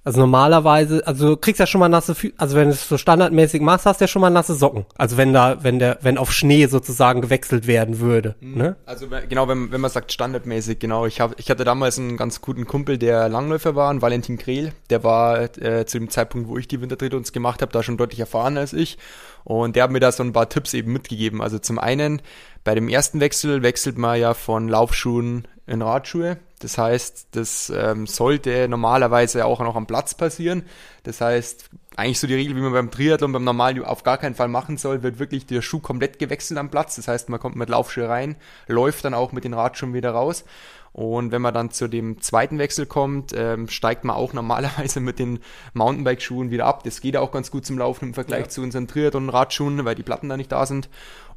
Speaker 1: Also normalerweise, also du kriegst ja schon mal nasse Füße, also wenn du es so standardmäßig machst, hast du ja schon mal nasse Socken. Also wenn da, wenn der, wenn auf Schnee sozusagen gewechselt werden würde. Mhm. Ne?
Speaker 2: Also genau, wenn, wenn man sagt standardmäßig, genau. Ich hab, ich hatte damals einen ganz guten Kumpel, der Langläufer war, ein Valentin Krehl. Der war äh, zu dem Zeitpunkt, wo ich die Wintertritt gemacht habe, da schon deutlich erfahren als ich. Und der hat mir da so ein paar Tipps eben mitgegeben. Also zum einen, bei dem ersten Wechsel wechselt man ja von Laufschuhen in Radschuhe. Das heißt, das ähm, sollte normalerweise auch noch am Platz passieren. Das heißt, eigentlich so die Regel, wie man beim Triathlon beim Normalen auf gar keinen Fall machen soll, wird wirklich der Schuh komplett gewechselt am Platz. Das heißt, man kommt mit Laufschuhe rein, läuft dann auch mit den Radschuhen wieder raus. Und wenn man dann zu dem zweiten Wechsel kommt, ähm, steigt man auch normalerweise mit den Mountainbike-Schuhen wieder ab. Das geht auch ganz gut zum Laufen im Vergleich ja. zu unseren Triathlon-Radschuhen, weil die Platten da nicht da sind.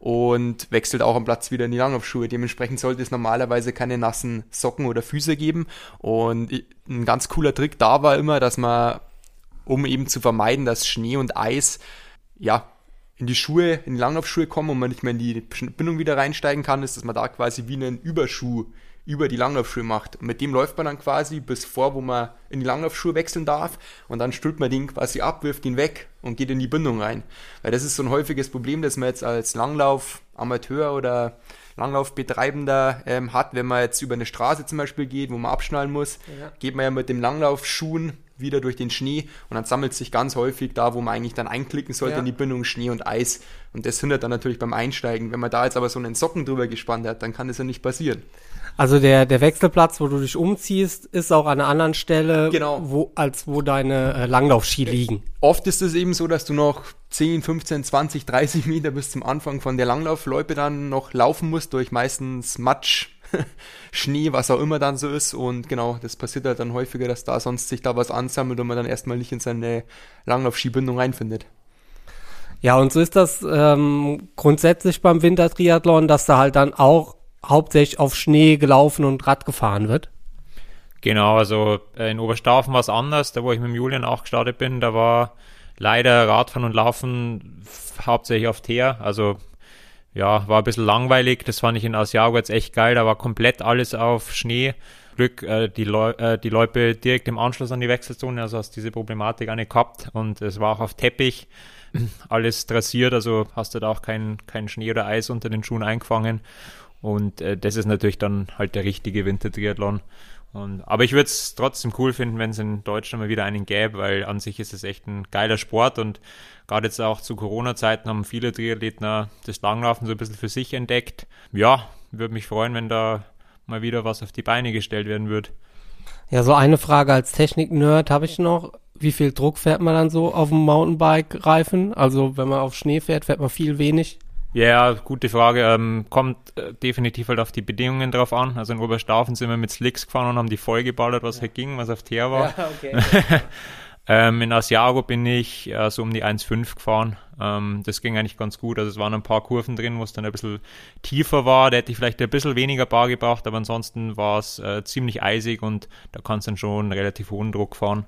Speaker 2: Und wechselt auch am Platz wieder in die Langlaufschuhe. Dementsprechend sollte es normalerweise keine nassen Socken oder Füße geben. Und ein ganz cooler Trick da war immer, dass man, um eben zu vermeiden, dass Schnee und Eis ja, in die Schuhe, in die Langlaufschuhe kommen und man nicht mehr in die Bindung wieder reinsteigen kann, ist, dass man da quasi wie einen Überschuh über die Langlaufschuhe macht. Und mit dem läuft man dann quasi bis vor, wo man in die Langlaufschuhe wechseln darf und dann stülpt man den quasi ab, wirft ihn weg und geht in die Bindung rein. Weil das ist so ein häufiges Problem, das man jetzt als Langlauf-Amateur oder Langlaufbetreibender ähm, hat, wenn man jetzt über eine Straße zum Beispiel geht, wo man abschnallen muss, ja. geht man ja mit dem Langlaufschuhen wieder durch den Schnee und dann sammelt sich ganz häufig da, wo man eigentlich dann einklicken sollte ja. in die Bindung Schnee und Eis und das hindert dann natürlich beim Einsteigen. Wenn man da jetzt aber so einen Socken drüber gespannt hat, dann kann das ja nicht passieren.
Speaker 1: Also der, der Wechselplatz, wo du dich umziehst, ist auch an einer anderen Stelle, genau. wo, als wo deine äh, Langlaufski liegen.
Speaker 2: Oft ist es eben so, dass du noch 10, 15, 20, 30 Meter bis zum Anfang von der Langlaufloipe dann noch laufen musst, durch meistens Matsch, Schnee, was auch immer dann so ist. Und genau, das passiert halt dann häufiger, dass da sonst sich da was ansammelt und man dann erstmal nicht in seine Langlaufskibindung reinfindet.
Speaker 1: Ja, und so ist das ähm, grundsätzlich beim Wintertriathlon, dass da halt dann auch hauptsächlich auf Schnee gelaufen und Rad gefahren wird.
Speaker 3: Genau, also äh, in Oberstaufen war es anders, da wo ich mit Julian auch gestartet bin, da war leider Radfahren und Laufen hauptsächlich auf Teer, also ja, war ein bisschen langweilig, das fand ich in Asiago jetzt echt geil, da war komplett alles auf Schnee. Glück, äh, die, Leu äh, die Loipe direkt im Anschluss an die Wechselzone, also hast diese Problematik auch nicht gehabt. Und es war auch auf Teppich. Alles dressiert, also hast du da auch keinen kein Schnee oder Eis unter den Schuhen eingefangen. Und äh, das ist natürlich dann halt der richtige Wintertriathlon. Und, aber ich würde es trotzdem cool finden, wenn es in Deutschland mal wieder einen gäbe, weil an sich ist es echt ein geiler Sport und gerade jetzt auch zu Corona-Zeiten haben viele Triathleten das Langlaufen so ein bisschen für sich entdeckt. Ja, würde mich freuen, wenn da mal wieder was auf die Beine gestellt werden würde.
Speaker 1: Ja, so eine Frage als Technik-Nerd habe ich noch. Wie viel Druck fährt man dann so auf dem Mountainbike-Reifen? Also wenn man auf Schnee fährt, fährt man viel wenig.
Speaker 3: Ja, gute Frage. Ähm, kommt äh, definitiv halt auf die Bedingungen drauf an. Also in Oberstaufen sind wir mit Slicks gefahren und haben die voll geballert, was ja. halt ging, was auf Teer war. Ja, okay. ähm, in Asiago bin ich äh, so um die 1,5 gefahren. Ähm, das ging eigentlich ganz gut. Also es waren ein paar Kurven drin, wo es dann ein bisschen tiefer war. Da hätte ich vielleicht ein bisschen weniger Bar gebraucht, aber ansonsten war es äh, ziemlich eisig und da kannst du dann schon relativ hohen Druck fahren.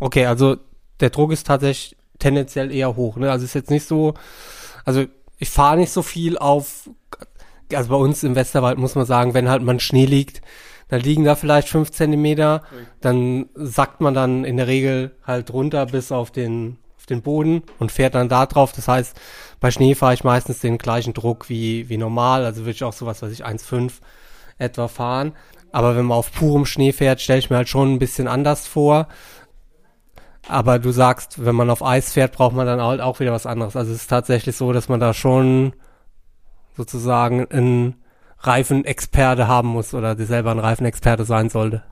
Speaker 1: Okay, also der Druck ist tatsächlich tendenziell eher hoch. Ne? Also es ist jetzt nicht so, also ich fahre nicht so viel auf, also bei uns im Westerwald muss man sagen, wenn halt mal Schnee liegt, dann liegen da vielleicht fünf Zentimeter, dann sackt man dann in der Regel halt runter bis auf den, auf den Boden und fährt dann da drauf. Das heißt, bei Schnee fahre ich meistens den gleichen Druck wie, wie normal, also würde ich auch sowas, was ich 1,5 etwa fahren. Aber wenn man auf purem Schnee fährt, stelle ich mir halt schon ein bisschen anders vor. Aber du sagst, wenn man auf Eis fährt, braucht man dann halt auch wieder was anderes. Also es ist tatsächlich so, dass man da schon sozusagen ein Reifenexperte haben muss oder selber ein Reifenexperte sein sollte.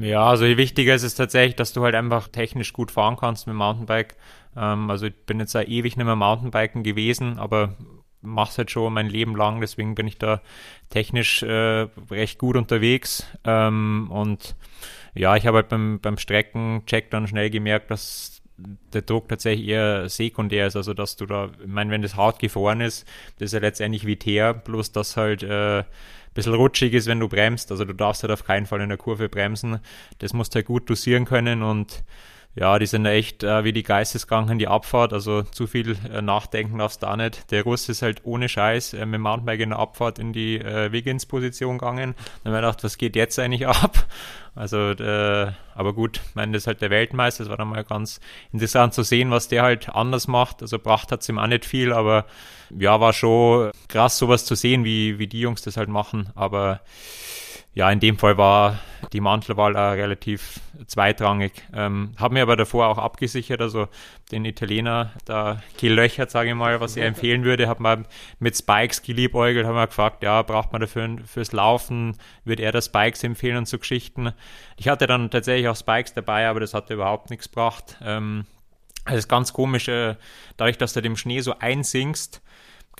Speaker 3: Ja, also wichtiger ist es tatsächlich, dass du halt einfach technisch gut fahren kannst mit dem Mountainbike. Ähm, also ich bin jetzt ja ewig nicht mehr Mountainbiken gewesen, aber mach's halt schon mein Leben lang, deswegen bin ich da technisch äh, recht gut unterwegs. Ähm, und ja, ich habe halt beim, beim Streckencheck dann schnell gemerkt, dass der Druck tatsächlich eher sekundär ist, also dass du da, ich meine, wenn das hart gefroren ist, das ist ja letztendlich wie Teer, bloß dass halt äh, ein bisschen rutschig ist, wenn du bremst, also du darfst halt auf keinen Fall in der Kurve bremsen, das musst du halt gut dosieren können und ja, die sind echt äh, wie die Geistesgang die Abfahrt, also zu viel äh, nachdenken darfst du da nicht. Der Russ ist halt ohne Scheiß äh, mit dem Mountainbike in der Abfahrt in die äh, Wiggins-Position gegangen. Dann haben wir gedacht, was geht jetzt eigentlich ab? Also, äh, aber gut, ich meine, das ist halt der Weltmeister, das war dann mal ganz interessant zu sehen, was der halt anders macht. Also Pracht hat es ihm auch nicht viel, aber ja, war schon krass, sowas zu sehen, wie, wie die Jungs das halt machen. Aber ja, in dem Fall war die Mantelwahl auch relativ zweitrangig. Ähm, habe mir aber davor auch abgesichert, also den Italiener, da gelöchert, sage ich mal, was er empfehlen würde, habe mal mit Spikes geliebäugelt, haben wir gefragt, ja, braucht man dafür fürs Laufen, würde er das Spikes empfehlen und so Geschichten. Ich hatte dann tatsächlich auch Spikes dabei, aber das hatte überhaupt nichts gebracht. Ähm, das ist ganz komisch, äh, dadurch, dass du dem Schnee so einsinkst,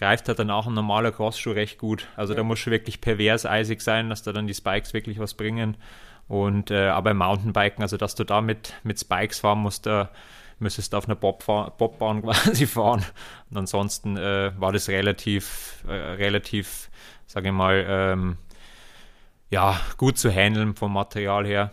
Speaker 3: greift halt dann auch ein normaler Crossschuh recht gut. Also ja. da muss schon wirklich pervers eisig sein, dass da dann die Spikes wirklich was bringen. Und äh, aber im Mountainbiken, also dass du da mit, mit Spikes fahren musst, da müsstest du auf einer Bob Bobbahn quasi fahren. Und ansonsten äh, war das relativ, äh, relativ, sage ich mal, ähm, ja, gut zu handeln vom Material her.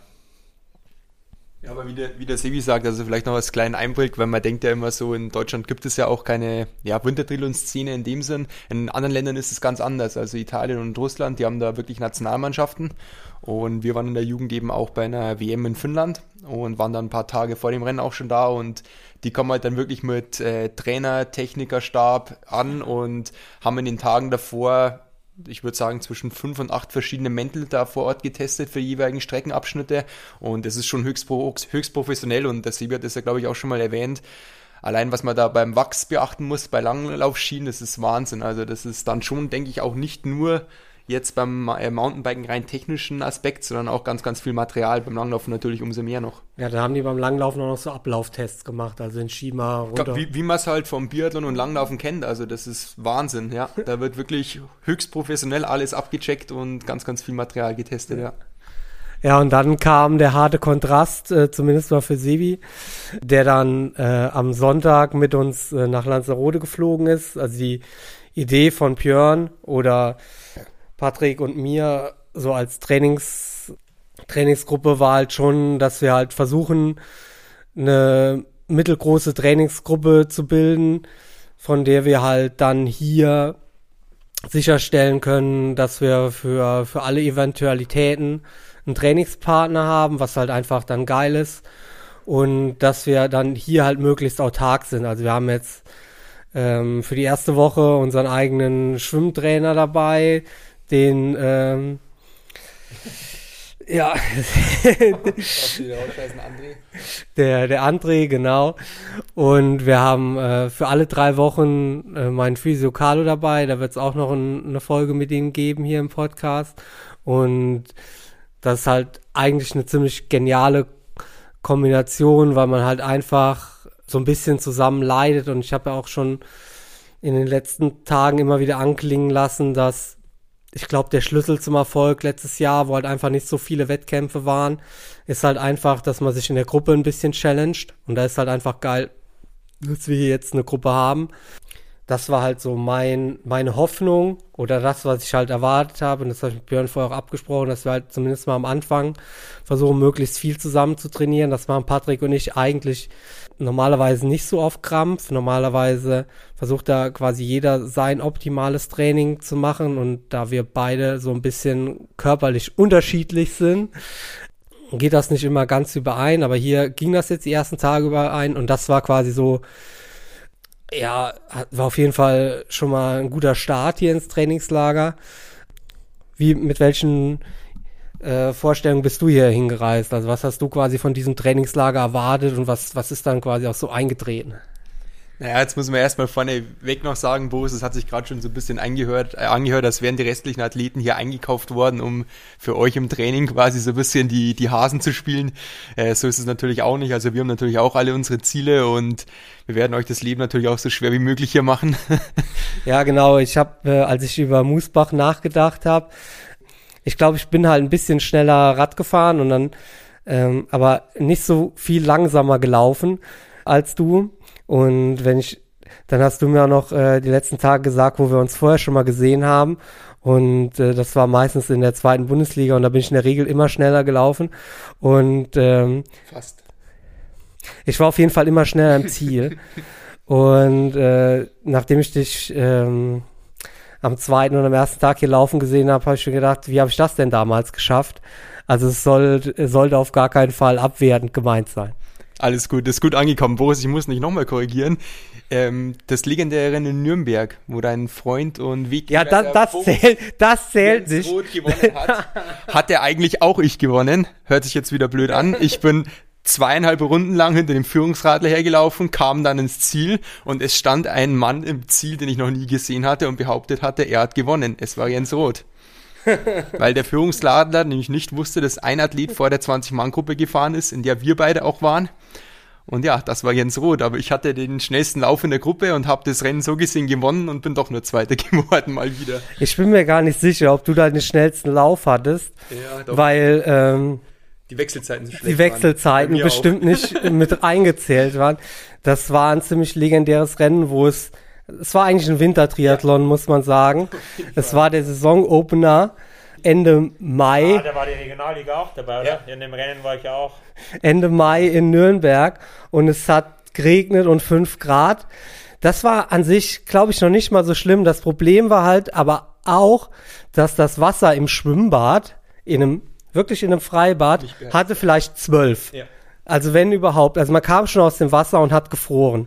Speaker 2: Ja, aber wie der, wie der Sevi sagt, also vielleicht noch als kleinen Einblick, weil man denkt ja immer so, in Deutschland gibt es ja auch keine ja, Wintertriathlon-Szene in dem Sinn. In anderen Ländern ist es ganz anders. Also Italien und Russland, die haben da wirklich Nationalmannschaften. Und wir waren in der Jugend eben auch bei einer WM in Finnland und waren dann ein paar Tage vor dem Rennen auch schon da und die kommen halt dann wirklich mit äh, Trainer, Technikerstab an und haben in den Tagen davor ich würde sagen, zwischen fünf und acht verschiedene Mäntel da vor Ort getestet für die jeweiligen Streckenabschnitte. Und es ist schon höchst, höchst professionell und der Sebi hat das ja, glaube ich, auch schon mal erwähnt. Allein, was man da beim Wachs beachten muss, bei Langlaufschienen, das ist Wahnsinn. Also das ist dann schon, denke ich, auch nicht nur jetzt beim äh, Mountainbiken rein technischen Aspekt, sondern auch ganz, ganz viel Material. Beim Langlaufen natürlich umso mehr noch.
Speaker 1: Ja, da haben die beim Langlaufen auch noch so Ablauftests gemacht, also in Schima
Speaker 2: runter. Wie, wie man es halt vom Biathlon und Langlaufen kennt, also das ist Wahnsinn, ja. Da wird wirklich höchst professionell alles abgecheckt und ganz, ganz viel Material getestet, ja.
Speaker 1: Ja, und dann kam der harte Kontrast, äh, zumindest mal für Sebi, der dann äh, am Sonntag mit uns äh, nach Lanzarote geflogen ist. Also die Idee von Björn oder Patrick und mir so als Trainings, Trainingsgruppe war halt schon, dass wir halt versuchen, eine mittelgroße Trainingsgruppe zu bilden, von der wir halt dann hier sicherstellen können, dass wir für, für alle Eventualitäten einen Trainingspartner haben, was halt einfach dann geil ist. Und dass wir dann hier halt möglichst autark sind. Also wir haben jetzt ähm, für die erste Woche unseren eigenen Schwimmtrainer dabei, den, ähm, ja, der, der André, genau. Und wir haben äh, für alle drei Wochen äh, meinen Physio Carlo dabei. Da wird es auch noch ein, eine Folge mit ihm geben hier im Podcast. Und das ist halt eigentlich eine ziemlich geniale Kombination, weil man halt einfach so ein bisschen zusammen leidet. Und ich habe ja auch schon in den letzten Tagen immer wieder anklingen lassen, dass ich glaube, der Schlüssel zum Erfolg letztes Jahr, wo halt einfach nicht so viele Wettkämpfe waren, ist halt einfach, dass man sich in der Gruppe ein bisschen challenged. Und da ist halt einfach geil, dass wir hier jetzt eine Gruppe haben. Das war halt so mein, meine Hoffnung oder das, was ich halt erwartet habe. Und das habe ich mit Björn vorher auch abgesprochen, dass wir halt zumindest mal am Anfang versuchen, möglichst viel zusammen zu trainieren. Das machen Patrick und ich eigentlich normalerweise nicht so auf Krampf. Normalerweise versucht da quasi jeder sein optimales Training zu machen und da wir beide so ein bisschen körperlich unterschiedlich sind, geht das nicht immer ganz überein, aber hier ging das jetzt die ersten Tage überein und das war quasi so, ja, war auf jeden Fall schon mal ein guter Start hier ins Trainingslager. Wie, mit welchen äh, Vorstellung bist du hier hingereist? Also was hast du quasi von diesem Trainingslager erwartet und was, was ist dann quasi auch so eingetreten?
Speaker 2: Naja, jetzt muss man erstmal vorneweg noch sagen, Boris, es hat sich gerade schon so ein bisschen angehört, äh, angehört, als wären die restlichen Athleten hier eingekauft worden, um für euch im Training quasi so ein bisschen die, die Hasen zu spielen. Äh, so ist es natürlich auch nicht. Also wir haben natürlich auch alle unsere Ziele und wir werden euch das Leben natürlich auch so schwer wie möglich hier machen.
Speaker 1: ja, genau. Ich habe, äh, als ich über Moosbach nachgedacht habe, ich glaube, ich bin halt ein bisschen schneller Rad gefahren und dann, ähm, aber nicht so viel langsamer gelaufen als du. Und wenn ich, dann hast du mir auch noch äh, die letzten Tage gesagt, wo wir uns vorher schon mal gesehen haben. Und äh, das war meistens in der zweiten Bundesliga und da bin ich in der Regel immer schneller gelaufen. Und ähm,
Speaker 2: fast.
Speaker 1: Ich war auf jeden Fall immer schneller im Ziel. Und äh, nachdem ich dich ähm, am zweiten und am ersten Tag hier laufen gesehen habe, habe ich mir gedacht, wie habe ich das denn damals geschafft? Also es soll, sollte auf gar keinen Fall abwertend gemeint sein.
Speaker 2: Alles gut, das ist gut angekommen. Boris, ich muss nicht nochmal korrigieren. Ähm, das legendäre Rennen in Nürnberg, wo dein Freund und Weg
Speaker 1: Ja, das, das zählt, das zählt nicht.
Speaker 2: gewonnen hat, hat er eigentlich auch ich gewonnen. Hört sich jetzt wieder blöd an. Ich bin zweieinhalb Runden lang hinter dem Führungsradler hergelaufen, kam dann ins Ziel und es stand ein Mann im Ziel, den ich noch nie gesehen hatte und behauptet hatte, er hat gewonnen. Es war Jens Roth. Weil der Führungsradler nämlich nicht wusste, dass ein Athlet vor der 20-Mann-Gruppe gefahren ist, in der wir beide auch waren. Und ja, das war Jens Roth, aber ich hatte den schnellsten Lauf in der Gruppe und habe das Rennen so gesehen gewonnen und bin doch nur Zweiter geworden mal wieder.
Speaker 1: Ich bin mir gar nicht sicher, ob du da den schnellsten Lauf hattest, ja, weil ähm,
Speaker 2: die Wechselzeiten so
Speaker 1: schlecht Die Wechselzeiten bestimmt auch. nicht mit eingezählt waren. Das war ein ziemlich legendäres Rennen, wo es, es war eigentlich ein Wintertriathlon, ja. muss man sagen. Es war der Saisonopener Ende Mai.
Speaker 3: Ah, da war die Regionalliga auch dabei, oder? Ja. In dem Rennen war ich auch.
Speaker 1: Ende Mai in Nürnberg und es hat geregnet und fünf Grad. Das war an sich, glaube ich, noch nicht mal so schlimm. Das Problem war halt aber auch, dass das Wasser im Schwimmbad in einem wirklich in einem Freibad, hatte vielleicht zwölf. Ja. Also wenn überhaupt. Also man kam schon aus dem Wasser und hat gefroren.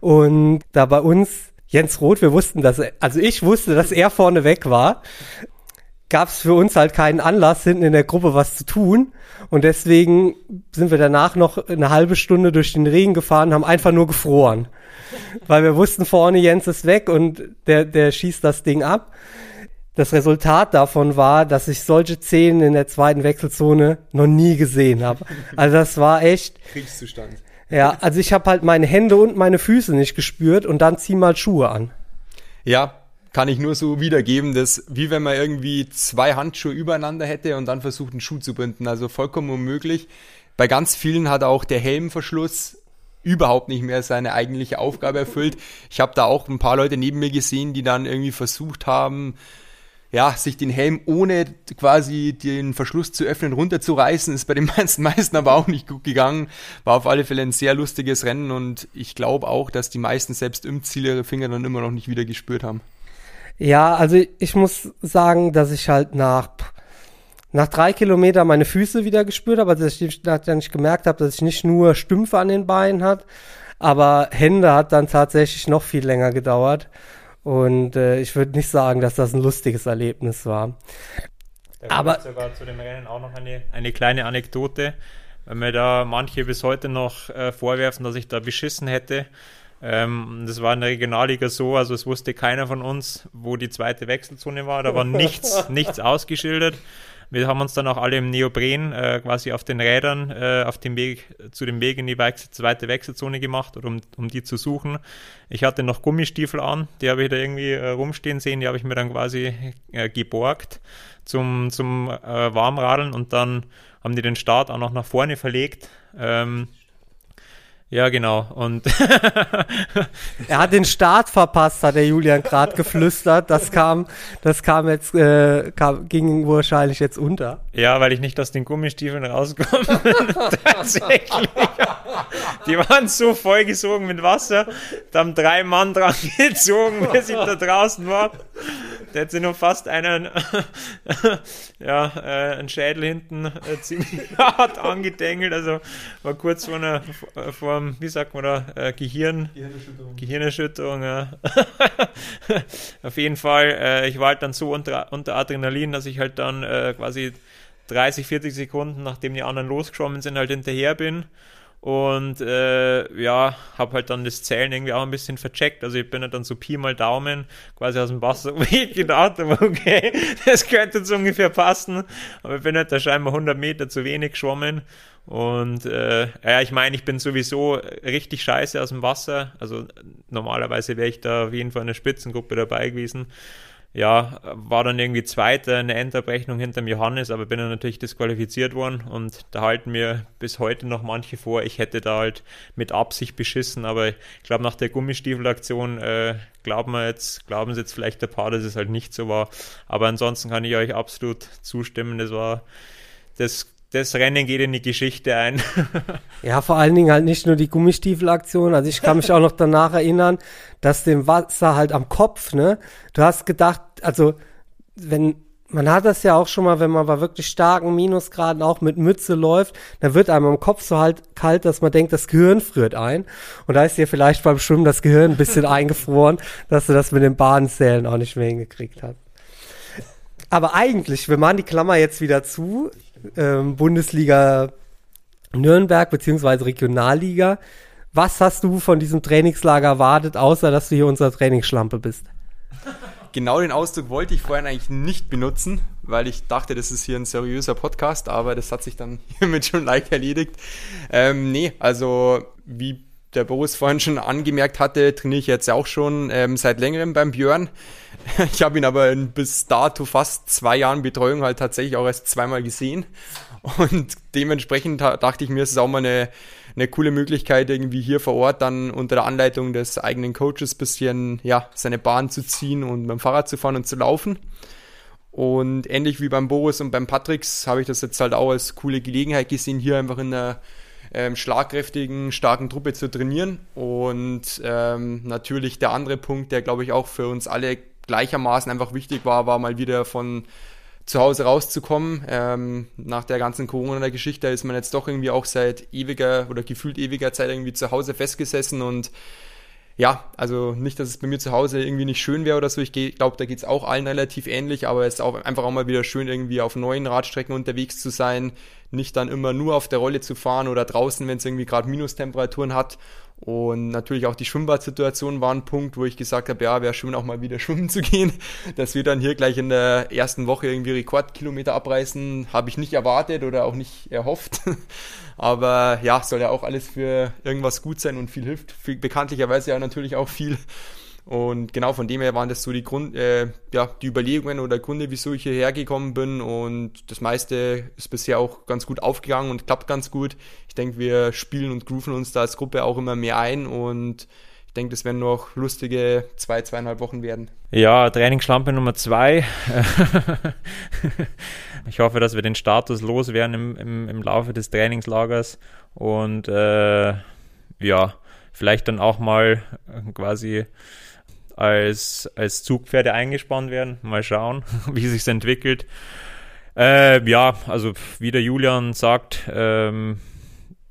Speaker 1: Und da bei uns Jens Roth, wir wussten, dass er, also ich wusste, dass er vorne weg war, gab es für uns halt keinen Anlass, hinten in der Gruppe was zu tun. Und deswegen sind wir danach noch eine halbe Stunde durch den Regen gefahren, haben einfach nur gefroren. Weil wir wussten, vorne Jens ist weg und der, der schießt das Ding ab das Resultat davon war, dass ich solche Szenen in der zweiten Wechselzone noch nie gesehen habe. Also das war echt.
Speaker 2: Kriegszustand.
Speaker 1: Ja, also ich habe halt meine Hände und meine Füße nicht gespürt und dann zieh mal Schuhe an.
Speaker 2: Ja, kann ich nur so wiedergeben, dass wie wenn man irgendwie zwei Handschuhe übereinander hätte und dann versucht einen Schuh zu binden. Also vollkommen unmöglich. Bei ganz vielen hat auch der Helmverschluss überhaupt nicht mehr seine eigentliche Aufgabe erfüllt. Ich habe da auch ein paar Leute neben mir gesehen, die dann irgendwie versucht haben, ja, sich den Helm ohne quasi den Verschluss zu öffnen runterzureißen, ist bei den meisten, meisten aber auch nicht gut gegangen. War auf alle Fälle ein sehr lustiges Rennen und ich glaube auch, dass die meisten selbst im Ziel ihre Finger dann immer noch nicht wieder gespürt haben.
Speaker 1: Ja, also ich muss sagen, dass ich halt nach, nach drei Kilometern meine Füße wieder gespürt habe, also dass ich dann nicht gemerkt habe, dass ich nicht nur Stümpfe an den Beinen hat, aber Hände hat dann tatsächlich noch viel länger gedauert. Und äh, ich würde nicht sagen, dass das ein lustiges Erlebnis war.
Speaker 3: Da Aber sogar zu dem Rennen auch noch eine, eine kleine Anekdote, weil mir da manche bis heute noch äh, vorwerfen, dass ich da beschissen hätte. Ähm, das war in der Regionalliga so, also es wusste keiner von uns, wo die zweite Wechselzone war. Da war nichts, nichts ausgeschildert. Wir haben uns dann auch alle im Neopren äh, quasi auf den Rädern äh, auf dem Weg zu dem Weg in die zweite Wechselzone gemacht, um, um die zu suchen. Ich hatte noch Gummistiefel an, die habe ich da irgendwie äh, rumstehen sehen, die habe ich mir dann quasi äh, geborgt zum, zum äh, Warmradeln und dann haben die den Start auch noch nach vorne verlegt. Ähm, ja, genau. Und
Speaker 1: er hat den Start verpasst, hat der Julian gerade geflüstert. Das kam, das kam jetzt, äh, kam, ging wahrscheinlich jetzt unter.
Speaker 3: Ja, weil ich nicht aus den Gummistiefeln rauskomme. Tatsächlich. Die waren so vollgesogen mit Wasser. Da haben drei Mann dran gezogen, bis ich da draußen war. Der hat sich noch fast einen, ja, äh, einen Schädel hinten äh, ziemlich hart angedengelt. Also war kurz vor einer, vor einem, wie sagt man da, äh, Gehirn, Gehirnerschütterung. Gehirnerschütterung ja. Auf jeden Fall, äh, ich war halt dann so unter, unter Adrenalin, dass ich halt dann äh, quasi 30, 40 Sekunden, nachdem die anderen losgeschwommen sind, halt hinterher bin und äh, ja, habe halt dann das Zählen irgendwie auch ein bisschen vercheckt. Also ich bin halt dann so Pi mal Daumen quasi aus dem Wasser gedacht, okay, das könnte jetzt ungefähr passen. Aber ich bin halt da scheinbar 100 Meter zu wenig geschwommen. Und äh, ja, ich meine, ich bin sowieso richtig scheiße aus dem Wasser. Also normalerweise wäre ich da auf jeden Fall in der Spitzengruppe dabei gewesen ja, war dann irgendwie Zweiter in der Endabrechnung hinterm Johannes, aber bin dann natürlich disqualifiziert worden und da halten mir bis heute noch manche vor, ich hätte da halt mit Absicht beschissen, aber ich glaube, nach der Gummistiefelaktion äh, glauben wir jetzt, glauben sie jetzt vielleicht ein paar, dass es halt nicht so war, aber ansonsten kann ich euch absolut zustimmen, das war das das Rennen geht in die Geschichte ein.
Speaker 1: ja, vor allen Dingen halt nicht nur die Gummistiefelaktion. Also ich kann mich auch noch danach erinnern, dass dem Wasser halt am Kopf, ne? Du hast gedacht, also wenn man hat das ja auch schon mal, wenn man bei wirklich starken Minusgraden auch mit Mütze läuft, dann wird einem am Kopf so halt kalt, dass man denkt, das Gehirn friert ein. Und da ist dir vielleicht beim Schwimmen das Gehirn ein bisschen eingefroren, dass du das mit den Bahnzählen auch nicht mehr hingekriegt hast. Aber eigentlich, wir machen die Klammer jetzt wieder zu, ähm, Bundesliga Nürnberg beziehungsweise Regionalliga. Was hast du von diesem Trainingslager erwartet, außer dass du hier unser Trainingsschlampe bist?
Speaker 2: Genau den Ausdruck wollte ich vorhin eigentlich nicht benutzen, weil ich dachte, das ist hier ein seriöser Podcast, aber das hat sich dann hiermit schon leicht erledigt. Ähm, nee, also wie der Boris vorhin schon angemerkt hatte, trainiere ich jetzt auch schon ähm, seit längerem beim Björn. Ich habe ihn aber in bis dato fast zwei Jahren Betreuung halt tatsächlich auch erst zweimal gesehen. Und dementsprechend dachte ich mir, es ist auch mal eine, eine coole Möglichkeit, irgendwie hier vor Ort dann unter der Anleitung des eigenen Coaches bisschen, ja, seine Bahn zu ziehen und mit dem Fahrrad zu fahren und zu laufen. Und ähnlich wie beim Boris und beim Patricks habe ich das jetzt halt auch als coole Gelegenheit gesehen, hier einfach in einer ähm, schlagkräftigen, starken Truppe zu trainieren. Und ähm, natürlich der andere Punkt, der glaube ich auch für uns alle gleichermaßen einfach wichtig war, war mal wieder von zu Hause rauszukommen. Ähm, nach der ganzen Corona-Geschichte ist man jetzt doch irgendwie auch seit ewiger oder gefühlt ewiger Zeit irgendwie zu Hause festgesessen und ja, also nicht, dass es bei mir zu Hause irgendwie nicht schön wäre oder so. Ich glaube, da geht es auch allen relativ ähnlich, aber es ist auch einfach auch mal wieder schön, irgendwie auf neuen Radstrecken unterwegs zu sein, nicht dann immer nur auf der Rolle zu fahren oder draußen, wenn es irgendwie gerade Minustemperaturen hat. Und natürlich auch die Schwimmbadsituation war ein Punkt, wo ich gesagt habe, ja, wäre schön auch mal wieder schwimmen zu gehen. Dass wir dann hier gleich in der ersten Woche irgendwie Rekordkilometer abreißen, habe ich nicht erwartet oder auch nicht erhofft. Aber ja, soll ja auch alles für irgendwas gut sein und viel hilft. Bekanntlicherweise ja natürlich auch viel. Und genau von dem her waren das so die Grund, äh, ja, die Überlegungen oder Gründe, wieso ich hierher gekommen bin. Und das meiste ist bisher auch ganz gut aufgegangen und klappt ganz gut. Ich denke, wir spielen und grooven uns da als Gruppe auch immer mehr ein und ich denke, das werden noch lustige zwei, zweieinhalb Wochen werden.
Speaker 3: Ja, Trainingsschlampe Nummer zwei. ich hoffe, dass wir den Status loswerden im, im, im Laufe des Trainingslagers und äh, ja, vielleicht dann auch mal quasi als, als Zugpferde eingespannt werden. Mal schauen, wie sich entwickelt. Äh, ja, also wie der Julian sagt, ähm,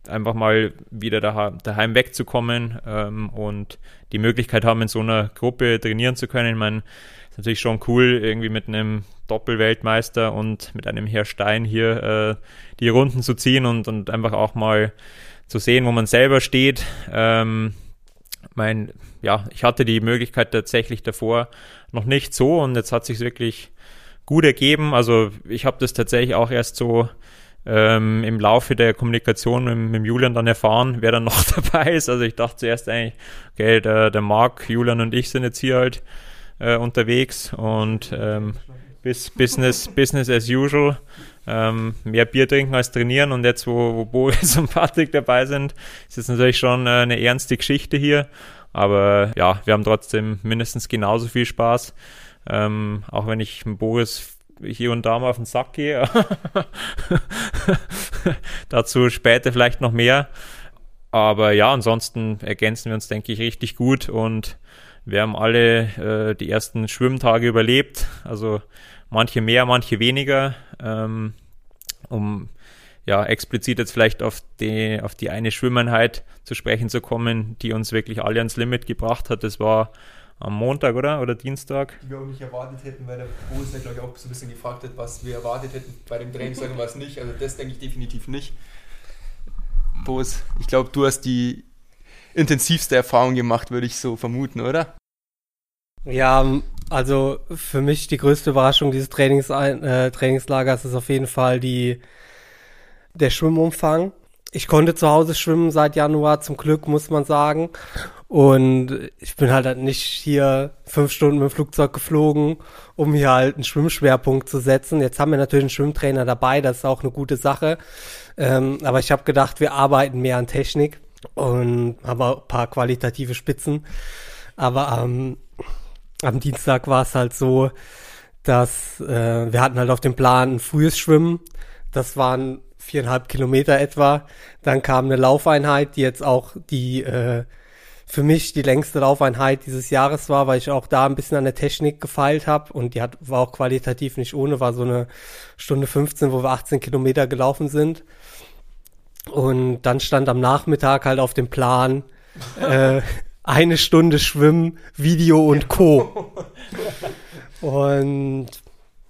Speaker 3: einfach mal wieder daheim, daheim wegzukommen ähm, und die Möglichkeit haben, in so einer Gruppe trainieren zu können. Ich meine, ist natürlich schon cool, irgendwie mit einem Doppelweltmeister und mit einem Herr Stein hier äh, die Runden zu ziehen und, und einfach auch mal zu sehen, wo man selber steht. Ähm, mein, ja, ich hatte die Möglichkeit tatsächlich davor noch nicht so und jetzt hat sich wirklich gut ergeben. Also ich habe das tatsächlich auch erst so ähm, im Laufe der Kommunikation mit, mit Julian dann erfahren, wer dann noch dabei ist. Also ich dachte zuerst eigentlich, okay, der, der Marc, Julian und ich sind jetzt hier halt äh, unterwegs und ähm, bis Business, Business as usual. Ähm, mehr Bier trinken als trainieren und jetzt, wo, wo Boris und Patrick dabei sind, ist es natürlich schon äh, eine ernste Geschichte hier. Aber ja, wir haben trotzdem mindestens genauso viel Spaß. Ähm, auch wenn ich mit Boris hier und da mal auf den Sack gehe. Dazu später vielleicht noch mehr. Aber ja, ansonsten ergänzen wir uns, denke ich, richtig gut und wir haben alle äh, die ersten Schwimmtage überlebt. Also manche mehr, manche weniger. Ähm, um ja explizit jetzt vielleicht auf die, auf die eine Schwimmeinheit zu sprechen zu kommen, die uns wirklich alle ans Limit gebracht hat. Das war am Montag, oder? Oder Dienstag?
Speaker 2: Die wir auch nicht erwartet hätten, weil der Boris ja, glaube ich, auch so ein bisschen gefragt hat, was wir erwartet hätten bei dem Trainingslager was nicht. Also das denke ich definitiv nicht. Boris, ich glaube, du hast die intensivste Erfahrung gemacht, würde ich so vermuten, oder?
Speaker 1: Ja, also für mich die größte Überraschung dieses Trainings, äh, Trainingslagers ist auf jeden Fall die, der Schwimmumfang. Ich konnte zu Hause schwimmen seit Januar, zum Glück, muss man sagen. Und ich bin halt nicht hier fünf Stunden mit dem Flugzeug geflogen, um hier halt einen Schwimmschwerpunkt zu setzen. Jetzt haben wir natürlich einen Schwimmtrainer dabei, das ist auch eine gute Sache. Ähm, aber ich habe gedacht, wir arbeiten mehr an Technik und haben auch ein paar qualitative Spitzen. Aber ähm, am Dienstag war es halt so, dass äh, wir hatten halt auf dem Plan ein frühes Schwimmen. Das waren viereinhalb Kilometer etwa. Dann kam eine Laufeinheit, die jetzt auch die äh, für mich die längste Laufeinheit dieses Jahres war, weil ich auch da ein bisschen an der Technik gefeilt habe und die hat, war auch qualitativ nicht ohne, war so eine Stunde 15, wo wir 18 Kilometer gelaufen sind. Und dann stand am Nachmittag halt auf dem Plan äh, eine Stunde Schwimmen, Video und Co. Und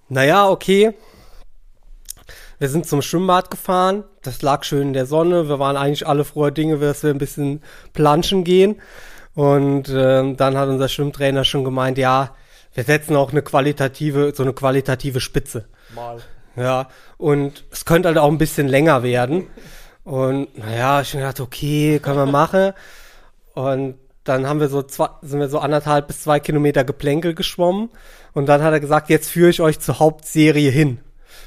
Speaker 1: naja, okay. Wir sind zum Schwimmbad gefahren. Das lag schön in der Sonne. Wir waren eigentlich alle frohe Dinge, dass wir ein bisschen planschen gehen. Und äh, dann hat unser Schwimmtrainer schon gemeint, ja, wir setzen auch eine qualitative, so eine qualitative Spitze. Mal. Ja, und es könnte halt auch ein bisschen länger werden. Und naja, ich gedacht, okay, können wir machen. Und dann haben wir so zwei, sind wir so anderthalb bis zwei Kilometer Geplänkel geschwommen. Und dann hat er gesagt, jetzt führe ich euch zur Hauptserie hin.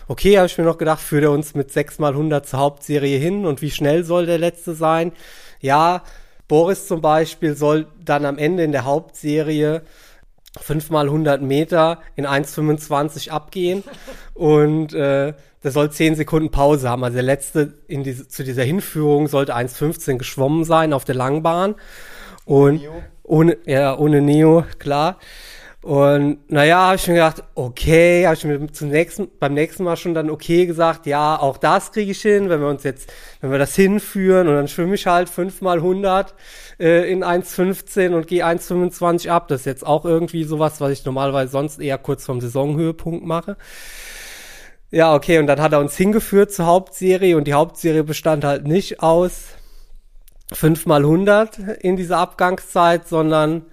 Speaker 1: Okay, habe ich mir noch gedacht, führt er uns mit 6 mal 100 zur Hauptserie hin und wie schnell soll der letzte sein? Ja, Boris zum Beispiel soll dann am Ende in der Hauptserie 5 mal 100 Meter in 1,25 abgehen und äh, der soll 10 Sekunden Pause haben. Also der letzte in diese, zu dieser Hinführung sollte 1,15 geschwommen sein auf der Langbahn und ohne, ja, ohne Neo, klar. Und naja, habe ich mir gedacht, okay, habe ich mir zum nächsten, beim nächsten Mal schon dann okay gesagt, ja, auch das kriege ich hin, wenn wir uns jetzt, wenn wir das hinführen und dann schwimme ich halt 5 mal 100 äh, in 1,15 und gehe 1,25 ab. Das ist jetzt auch irgendwie sowas, was ich normalerweise sonst eher kurz vom Saisonhöhepunkt mache. Ja, okay, und dann hat er uns hingeführt zur Hauptserie und die Hauptserie bestand halt nicht aus 5 mal 100 in dieser Abgangszeit, sondern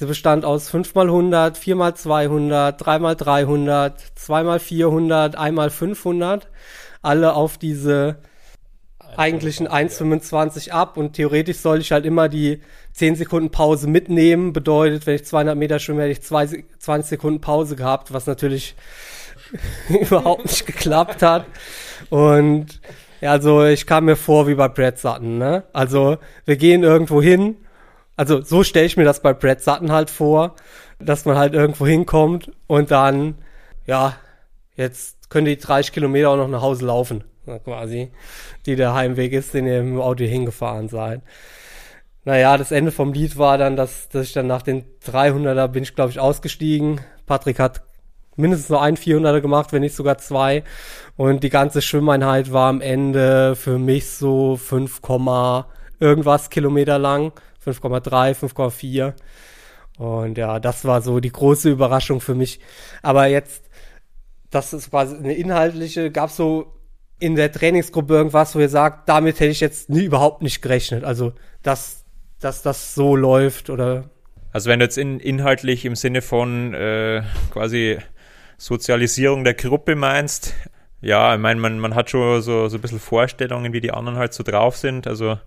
Speaker 1: Sie bestand aus 5 mal 100, 4 mal 200, 3 mal 300, 2 mal 400, 1 mal 500. Alle auf diese eigentlichen 1,25 ab und theoretisch soll ich halt immer die 10 Sekunden Pause mitnehmen. Bedeutet, wenn ich 200 Meter schwimme, hätte ich 20 Sekunden Pause gehabt, was natürlich überhaupt nicht geklappt hat. Und ja, also ich kam mir vor wie bei Brad Sutton, ne? Also wir gehen irgendwo hin also so stelle ich mir das bei Brad Sutton halt vor, dass man halt irgendwo hinkommt und dann, ja, jetzt können die 30 Kilometer auch noch nach Hause laufen, quasi, die der Heimweg ist, den ihr im Auto hingefahren seid. Naja, das Ende vom Lied war dann, dass, dass ich dann nach den 300er bin ich, glaube ich, ausgestiegen. Patrick hat mindestens nur ein 400er gemacht, wenn nicht sogar zwei. Und die ganze Schwimmeinheit war am Ende für mich so 5, irgendwas Kilometer lang. 5,3, 5,4. Und ja, das war so die große Überraschung für mich. Aber jetzt, das ist quasi eine inhaltliche, gab so in der Trainingsgruppe irgendwas, wo ihr sagt, damit hätte ich jetzt nie überhaupt nicht gerechnet. Also, dass, dass das so läuft oder.
Speaker 3: Also wenn du jetzt in, inhaltlich im Sinne von äh, quasi Sozialisierung der Gruppe meinst, ja, ich meine, man, man hat schon so, so ein bisschen Vorstellungen, wie die anderen halt so drauf sind. Also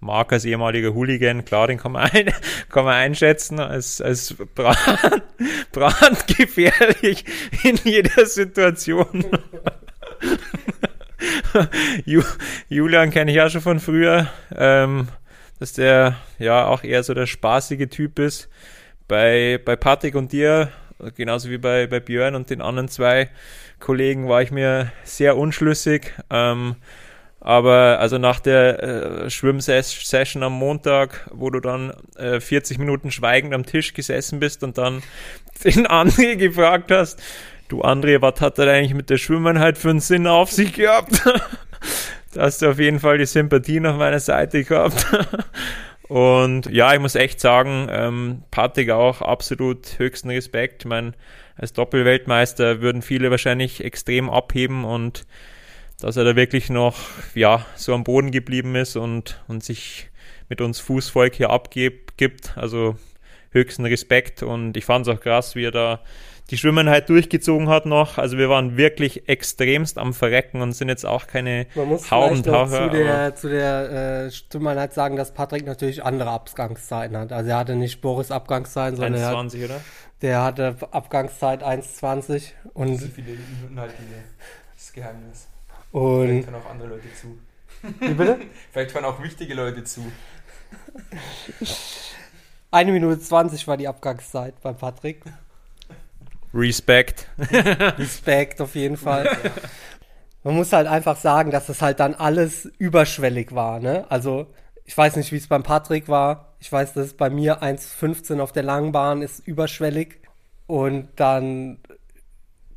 Speaker 3: Mark als ehemaliger Hooligan, klar, den kann man, ein, kann man einschätzen als, als brand, brandgefährlich in jeder Situation. Julian kenne ich ja schon von früher, ähm, dass der ja auch eher so der spaßige Typ ist. Bei, bei Patrick und dir, genauso wie bei, bei Björn und den anderen zwei Kollegen, war ich mir sehr unschlüssig. Ähm, aber also nach der äh, Schwimmsession am Montag, wo du dann äh, 40 Minuten schweigend am Tisch gesessen bist und dann den André gefragt hast, du André, was hat er eigentlich mit der Schwimmeinheit für einen Sinn auf sich gehabt? da hast du auf jeden Fall die Sympathie auf meiner Seite gehabt. und ja, ich muss echt sagen, ähm, Patrick auch absolut höchsten Respekt. Ich meine, als Doppelweltmeister würden viele wahrscheinlich extrem abheben und dass er da wirklich noch ja, so am Boden geblieben ist und, und sich mit uns Fußvolk hier abgibt. Also höchsten Respekt und ich fand es auch krass, wie er da die Schwimmenheit durchgezogen hat noch. Also wir waren wirklich extremst am Verrecken und sind jetzt auch keine
Speaker 1: Man muss Haubentaucher. Zu der, zu der äh, Schwimmenheit sagen, dass Patrick natürlich andere Abgangszeiten hat. Also er hatte nicht Boris Abgangszeiten, sondern
Speaker 3: 1,20 oder?
Speaker 1: Der hatte Abgangszeit 1,20 und
Speaker 2: wie viele Minuten halt das Geheimnis.
Speaker 1: Und
Speaker 2: Vielleicht hören auch andere Leute zu.
Speaker 1: Wie bitte?
Speaker 2: Vielleicht hören auch wichtige Leute zu.
Speaker 1: Eine Minute 20 war die Abgangszeit bei Patrick.
Speaker 3: Respekt.
Speaker 1: Respekt auf jeden Fall. man muss halt einfach sagen, dass es halt dann alles überschwellig war, ne? Also, ich weiß nicht, wie es beim Patrick war. Ich weiß, dass bei mir 1,15 auf der langen Bahn ist überschwellig. Und dann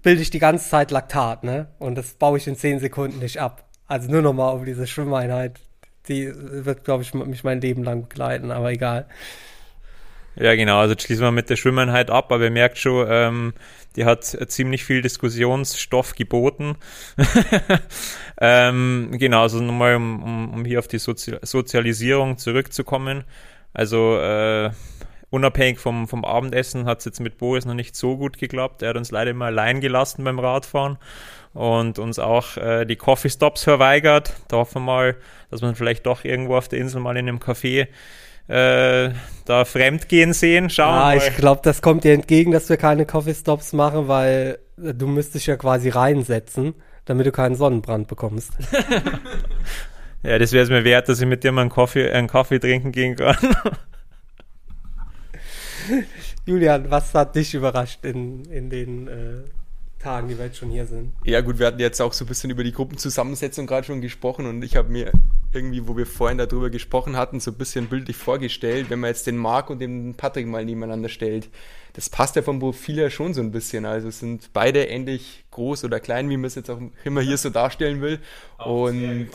Speaker 1: bilde ich die ganze Zeit Laktat, ne? Und das baue ich in 10 Sekunden nicht ab. Also nur nochmal auf diese Schwimmeinheit. Die wird, glaube ich, mich mein Leben lang begleiten, aber egal.
Speaker 3: Ja, genau. Also schließen wir mit der Schwimmeinheit ab, aber ihr merkt schon, ähm, die hat ziemlich viel Diskussionsstoff geboten. ähm, genau, also nochmal, um, um, um hier auf die Sozi Sozialisierung zurückzukommen. Also äh, unabhängig vom, vom Abendessen hat es jetzt mit Boris noch nicht so gut geklappt. Er hat uns leider immer allein gelassen beim Radfahren und uns auch äh, die Coffee Stops verweigert. Da hoffen wir mal, dass man vielleicht doch irgendwo auf der Insel mal in einem Café äh, da fremdgehen sehen. Schauen
Speaker 1: ja, ich glaube, das kommt dir entgegen, dass wir keine Coffee Stops machen, weil du müsstest ja quasi reinsetzen, damit du keinen Sonnenbrand bekommst.
Speaker 3: ja, das wäre es mir wert, dass ich mit dir mal einen Kaffee, einen Kaffee trinken gehen kann.
Speaker 1: Julian, was hat dich überrascht in, in den äh, Tagen, die wir jetzt schon hier sind.
Speaker 2: Ja gut, wir hatten jetzt auch so ein bisschen über die Gruppenzusammensetzung gerade schon gesprochen und ich habe mir irgendwie, wo wir vorhin darüber gesprochen hatten, so ein bisschen bildlich vorgestellt, wenn man jetzt den Marc und den Patrick mal nebeneinander stellt. Das passt ja vom Profil her schon so ein bisschen. Also sind beide ähnlich groß oder klein, wie man es jetzt auch immer hier so darstellen will. Auch und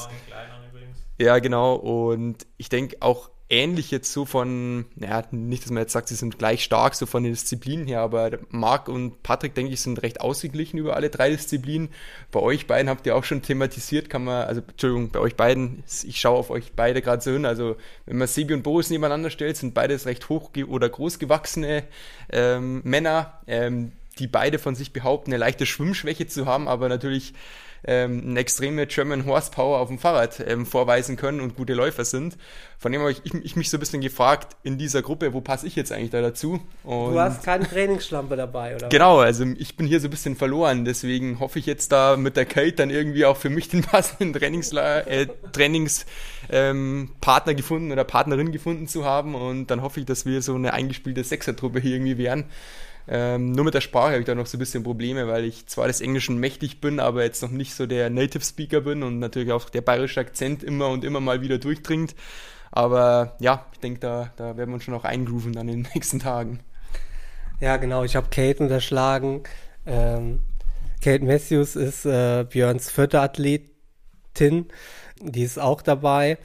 Speaker 2: ja, genau. Und ich denke auch ähnlich jetzt so von, naja, nicht, dass man jetzt sagt, sie sind gleich stark, so von den Disziplinen her, aber Marc und Patrick, denke ich, sind recht ausgeglichen über alle drei Disziplinen. Bei euch beiden habt ihr auch schon thematisiert, kann man, also, Entschuldigung, bei euch beiden, ich schaue auf euch beide gerade so hin, also, wenn man Sebi und Boris nebeneinander stellt, sind beides recht hoch- oder großgewachsene ähm, Männer, ähm, die beide von sich behaupten, eine leichte Schwimmschwäche zu haben, aber natürlich ähm, eine extreme German Horsepower auf dem Fahrrad ähm, vorweisen können und gute Läufer sind. Von dem habe ich, ich, ich, mich so ein bisschen gefragt, in dieser Gruppe, wo passe ich jetzt eigentlich da dazu?
Speaker 1: Und du hast keine Trainingsschlampe dabei, oder?
Speaker 2: Genau, also ich bin hier so ein bisschen verloren, deswegen hoffe ich jetzt da mit der Kate dann irgendwie auch für mich den passenden Trainingsla äh, Trainingspartner ähm, gefunden oder Partnerin gefunden zu haben und dann hoffe ich, dass wir so eine eingespielte Sechsertruppe hier irgendwie wären. Ähm, nur mit der Sprache habe ich da noch so ein bisschen Probleme, weil ich zwar des Englischen mächtig bin, aber jetzt noch nicht so der Native Speaker bin und natürlich auch der bayerische Akzent immer und immer mal wieder durchdringt. Aber ja, ich denke, da, da werden wir uns schon auch eingrooven dann in den nächsten Tagen.
Speaker 1: Ja, genau. Ich habe Kate unterschlagen. Ähm, Kate Matthews ist äh, Björns vierte Athletin. Die ist auch dabei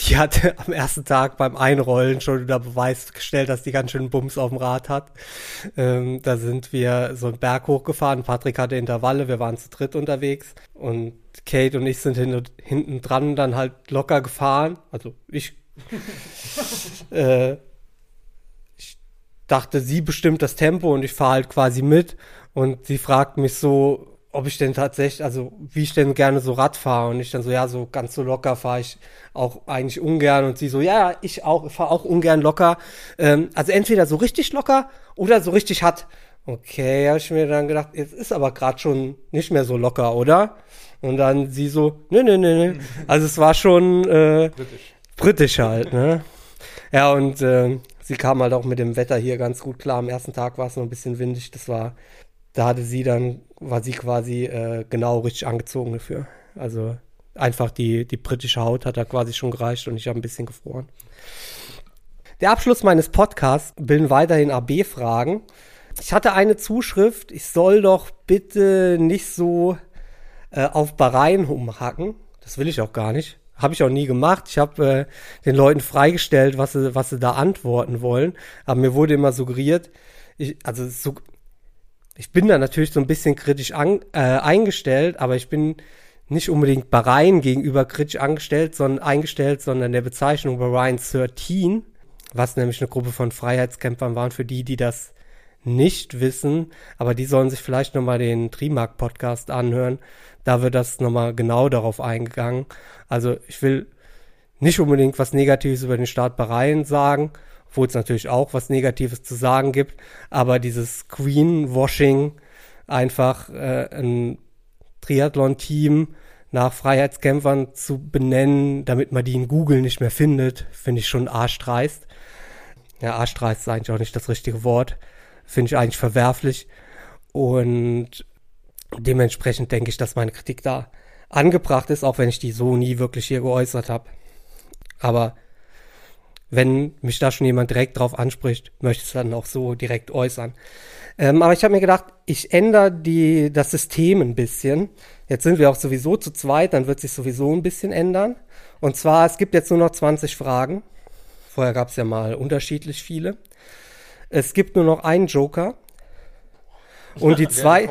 Speaker 1: die hatte am ersten Tag beim Einrollen schon unter Beweis gestellt, dass die ganz schön Bums auf dem Rad hat. Ähm, da sind wir so einen Berg hochgefahren. Patrick hatte Intervalle, wir waren zu dritt unterwegs. Und Kate und ich sind hin, hinten dran dann halt locker gefahren. Also ich. äh, ich dachte, sie bestimmt das Tempo und ich fahre halt quasi mit. Und sie fragt mich so, ob ich denn tatsächlich, also wie ich denn gerne so Rad fahre und ich dann so, ja, so ganz so locker fahre ich auch eigentlich ungern und sie so, ja, ich auch, fahre auch ungern locker. Ähm, also entweder so richtig locker oder so richtig hart. Okay, habe ich mir dann gedacht, jetzt ist aber gerade schon nicht mehr so locker, oder? Und dann sie so, ne, ne, ne, ne. Also es war schon äh, britisch. britisch halt, ne? Ja, und äh, sie kam halt auch mit dem Wetter hier ganz gut klar. Am ersten Tag war es noch ein bisschen windig, das war da hatte sie dann, war sie quasi äh, genau richtig angezogen dafür. Also einfach die, die britische Haut hat da quasi schon gereicht und ich habe ein bisschen gefroren. Der Abschluss meines Podcasts bilden weiterhin AB-Fragen. Ich hatte eine Zuschrift, ich soll doch bitte nicht so äh, auf Bahrain rumhacken. Das will ich auch gar nicht. Habe ich auch nie gemacht. Ich habe äh, den Leuten freigestellt, was sie, was sie da antworten wollen. Aber mir wurde immer suggeriert, ich, also so, ich bin da natürlich so ein bisschen kritisch an, äh, eingestellt, aber ich bin nicht unbedingt Bahrain gegenüber kritisch angestellt, sondern eingestellt, sondern der Bezeichnung Bahrain 13, was nämlich eine Gruppe von Freiheitskämpfern waren, für die, die das nicht wissen, aber die sollen sich vielleicht nochmal den Trimark-Podcast anhören. Da wird das nochmal genau darauf eingegangen. Also ich will nicht unbedingt was Negatives über den Staat Bahrain sagen, wo es natürlich auch was Negatives zu sagen gibt, aber dieses Greenwashing, einfach äh, ein Triathlon-Team nach Freiheitskämpfern zu benennen, damit man die in Google nicht mehr findet, finde ich schon arschdreist. Ja, arschdreist ist eigentlich auch nicht das richtige Wort. Finde ich eigentlich verwerflich. Und dementsprechend denke ich, dass meine Kritik da angebracht ist, auch wenn ich die so nie wirklich hier geäußert habe. Aber wenn mich da schon jemand direkt drauf anspricht, möchte ich es dann auch so direkt äußern. Ähm, aber ich habe mir gedacht, ich ändere die, das System ein bisschen. Jetzt sind wir auch sowieso zu zweit, dann wird sich sowieso ein bisschen ändern. Und zwar, es gibt jetzt nur noch 20 Fragen. Vorher gab es ja mal unterschiedlich viele. Es gibt nur noch einen Joker. Und die zwei,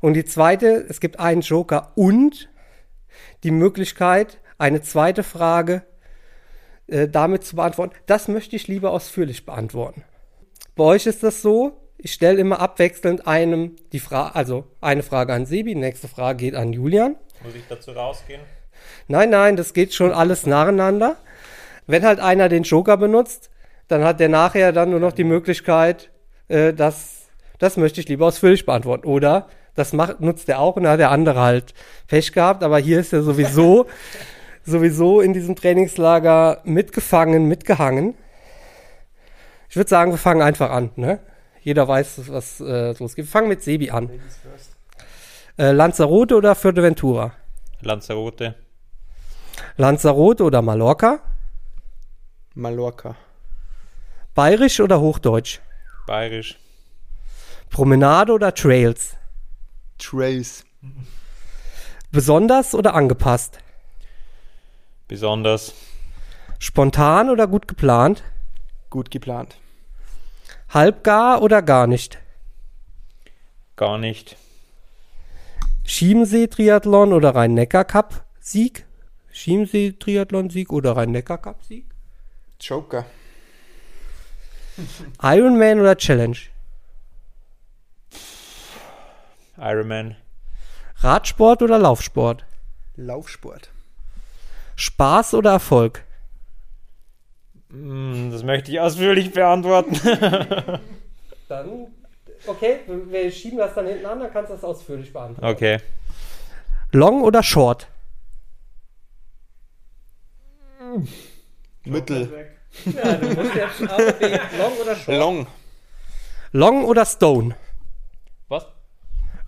Speaker 1: und die zweite, es gibt einen Joker und die Möglichkeit, eine zweite Frage äh, damit zu beantworten. Das möchte ich lieber ausführlich beantworten. Bei euch ist das so, ich stelle immer abwechselnd einem die Frage, also eine Frage an Sebi, die nächste Frage geht an Julian.
Speaker 3: Muss ich dazu rausgehen?
Speaker 1: Nein, nein, das geht schon alles nacheinander. Wenn halt einer den Joker benutzt, dann hat der nachher dann nur noch die Möglichkeit, äh, das, das möchte ich lieber ausführlich beantworten. Oder das macht, nutzt er auch und dann hat der andere halt Pech gehabt. Aber hier ist er sowieso, sowieso in diesem Trainingslager mitgefangen, mitgehangen. Ich würde sagen, wir fangen einfach an. Ne? Jeder weiß, was äh, losgeht. Wir fangen mit Sebi an. Äh, Lanzarote oder Fuerteventura?
Speaker 3: Lanzarote.
Speaker 1: Lanzarote oder Mallorca?
Speaker 2: Mallorca.
Speaker 1: Bayerisch oder Hochdeutsch?
Speaker 3: Bayerisch.
Speaker 1: Promenade oder Trails?
Speaker 2: Trails.
Speaker 1: Besonders oder angepasst?
Speaker 3: Besonders.
Speaker 1: Spontan oder gut geplant?
Speaker 2: Gut geplant.
Speaker 1: Halbgar oder gar nicht?
Speaker 3: Gar nicht.
Speaker 1: Schiemensee-Triathlon oder Rhein-Neckar-Cup-Sieg? Schiemensee-Triathlon-Sieg oder Rhein-Neckar-Cup-Sieg?
Speaker 2: Joker.
Speaker 1: Ironman oder Challenge?
Speaker 3: Ironman.
Speaker 1: Radsport oder Laufsport?
Speaker 2: Laufsport.
Speaker 1: Spaß oder Erfolg?
Speaker 3: Hm, Das möchte ich ausführlich beantworten.
Speaker 1: Dann, okay, wir schieben das dann hinten an, dann kannst du das ausführlich beantworten.
Speaker 3: Okay.
Speaker 1: Long oder Short?
Speaker 2: Mittel.
Speaker 1: Ja, du musst jetzt abwägen, Long oder Short?
Speaker 2: Long.
Speaker 1: Long oder Stone?
Speaker 3: Was?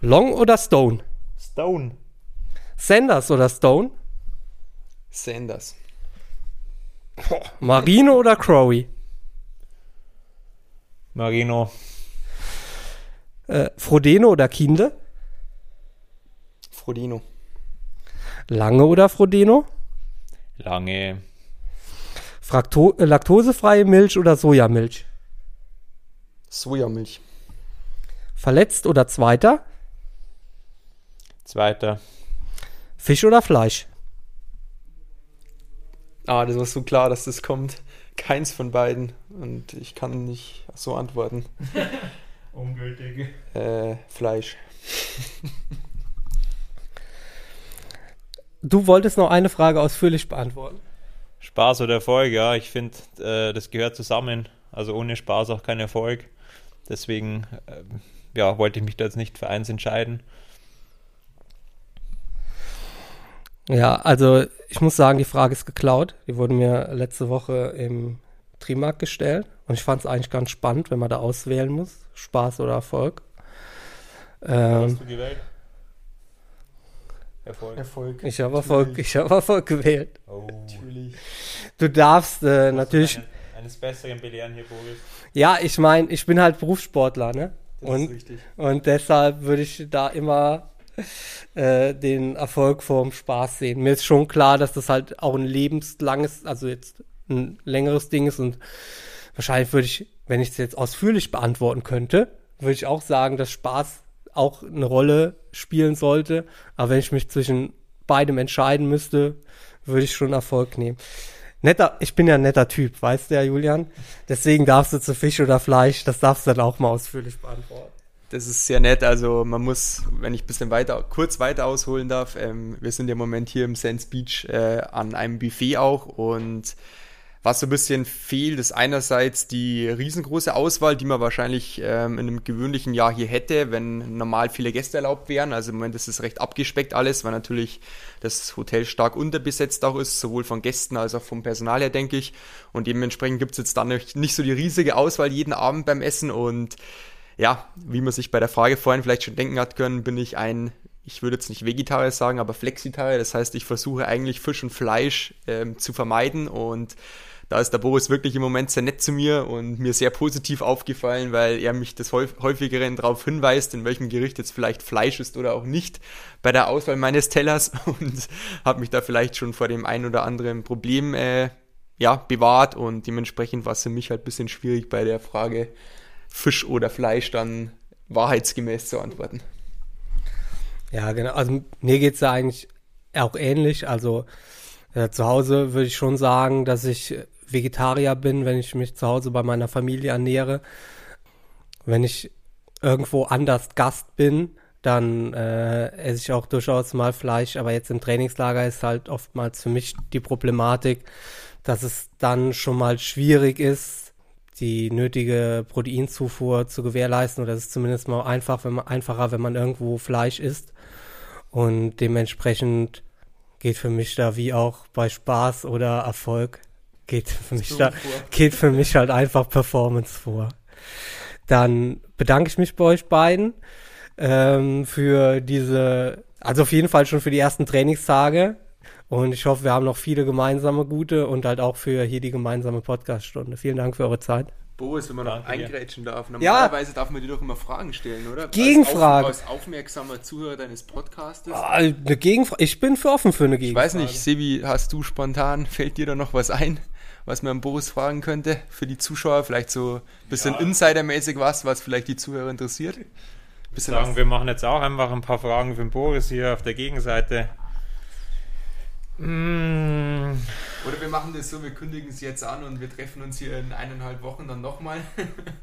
Speaker 1: Long oder Stone?
Speaker 3: Stone.
Speaker 1: Sanders oder Stone?
Speaker 2: Sanders.
Speaker 1: Marino oder Crowy?
Speaker 3: Marino.
Speaker 1: Äh, Frodeno oder Kinde?
Speaker 2: Frodino.
Speaker 1: Lange oder Frodeno?
Speaker 3: Lange.
Speaker 1: Frakto äh, laktosefreie Milch oder Sojamilch?
Speaker 2: Sojamilch.
Speaker 1: Verletzt oder Zweiter?
Speaker 3: Zweiter.
Speaker 1: Fisch oder Fleisch?
Speaker 2: Ah, das war so klar, dass das kommt. Keins von beiden. Und ich kann nicht so antworten.
Speaker 3: Ungültig.
Speaker 2: Äh, Fleisch.
Speaker 1: Du wolltest noch eine Frage ausführlich beantworten.
Speaker 3: Spaß oder Erfolg, ja, ich finde, äh, das gehört zusammen. Also ohne Spaß auch kein Erfolg. Deswegen, ähm, ja, wollte ich mich da jetzt nicht für eins entscheiden.
Speaker 1: Ja, also ich muss sagen, die Frage ist geklaut. Die wurde mir letzte Woche im Trimark gestellt und ich fand es eigentlich ganz spannend, wenn man da auswählen muss, Spaß oder Erfolg. Ähm,
Speaker 3: du gewählt? Erfolg.
Speaker 2: Erfolg.
Speaker 1: ich habe Erfolg, ich habe Erfolg gewählt.
Speaker 3: Oh.
Speaker 2: Natürlich.
Speaker 1: Du darfst äh, natürlich,
Speaker 3: Eine, eines Besseren belehren hier, Boris.
Speaker 1: ja, ich meine, ich bin halt Berufssportler, ne?
Speaker 2: Das
Speaker 1: Und
Speaker 2: ist richtig.
Speaker 1: Und deshalb würde ich da immer äh, den Erfolg vorm Spaß sehen. Mir ist schon klar, dass das halt auch ein lebenslanges, also jetzt ein längeres Ding ist und wahrscheinlich würde ich, wenn ich es jetzt ausführlich beantworten könnte, würde ich auch sagen, dass Spaß auch eine Rolle spielen sollte. Aber wenn ich mich zwischen beidem entscheiden müsste, würde ich schon Erfolg nehmen. Netter, ich bin ja ein netter Typ, weißt du ja, Julian. Deswegen darfst du zu Fisch oder Fleisch, das darfst du dann auch mal ausführlich beantworten.
Speaker 2: Das ist sehr nett. Also man muss, wenn ich ein bisschen weiter, kurz weiter ausholen darf, ähm, wir sind ja im Moment hier im Sands Beach äh, an einem Buffet auch und was so ein bisschen fehlt, ist einerseits die riesengroße Auswahl, die man wahrscheinlich ähm, in einem gewöhnlichen Jahr hier hätte, wenn normal viele Gäste erlaubt wären. Also im Moment ist es recht abgespeckt alles, weil natürlich das Hotel stark unterbesetzt auch ist, sowohl von Gästen als auch vom Personal her, denke ich. Und dementsprechend gibt es jetzt dann nicht so die riesige Auswahl jeden Abend beim Essen und ja, wie man sich bei der Frage vorhin vielleicht schon denken hat können, bin ich ein ich würde jetzt nicht Vegetarier sagen, aber Flexitarier. Das heißt, ich versuche eigentlich Fisch und Fleisch ähm, zu vermeiden. Und da ist der Boris wirklich im Moment sehr nett zu mir und mir sehr positiv aufgefallen, weil er mich das häufigeren darauf hinweist, in welchem Gericht jetzt vielleicht Fleisch ist oder auch nicht bei der Auswahl meines Tellers. Und hat mich da vielleicht schon vor dem ein oder anderen Problem äh, ja, bewahrt. Und dementsprechend war es für mich halt ein bisschen schwierig bei der Frage Fisch oder Fleisch dann wahrheitsgemäß zu antworten.
Speaker 1: Ja, genau. Also mir geht es ja eigentlich auch ähnlich. Also äh, zu Hause würde ich schon sagen, dass ich Vegetarier bin, wenn ich mich zu Hause bei meiner Familie ernähre. Wenn ich irgendwo anders Gast bin, dann äh, esse ich auch durchaus mal Fleisch. Aber jetzt im Trainingslager ist halt oftmals für mich die Problematik, dass es dann schon mal schwierig ist, die nötige Proteinzufuhr zu gewährleisten. Oder es ist zumindest mal einfach, wenn man, einfacher, wenn man irgendwo Fleisch isst. Und dementsprechend geht für mich da wie auch bei Spaß oder Erfolg geht für mich da, geht für mich halt einfach Performance vor. Dann bedanke ich mich bei euch beiden ähm, für diese, also auf jeden Fall schon für die ersten Trainingstage. Und ich hoffe, wir haben noch viele gemeinsame gute und halt auch für hier die gemeinsame Podcaststunde. Vielen Dank für eure Zeit.
Speaker 2: Boris, wenn man noch eingrätschen darf.
Speaker 1: Normalerweise
Speaker 2: ja. darf man dir doch immer Fragen stellen, oder?
Speaker 1: Gegenfragen.
Speaker 2: Als, auf, als aufmerksamer Zuhörer deines Podcastes.
Speaker 1: Ah, eine Gegenfrage. Ich bin für offen für eine Gegenfrage.
Speaker 2: Ich weiß nicht, Sebi, hast du spontan, fällt dir da noch was ein? was man Boris fragen könnte für die Zuschauer? Vielleicht so ein bisschen ja. Insidermäßig was, was vielleicht die Zuhörer interessiert?
Speaker 3: Bisschen sagen, wir machen jetzt auch einfach ein paar Fragen für den Boris hier auf der Gegenseite.
Speaker 2: Mm. Oder wir machen das so, wir kündigen es jetzt an und wir treffen uns hier in eineinhalb Wochen dann nochmal.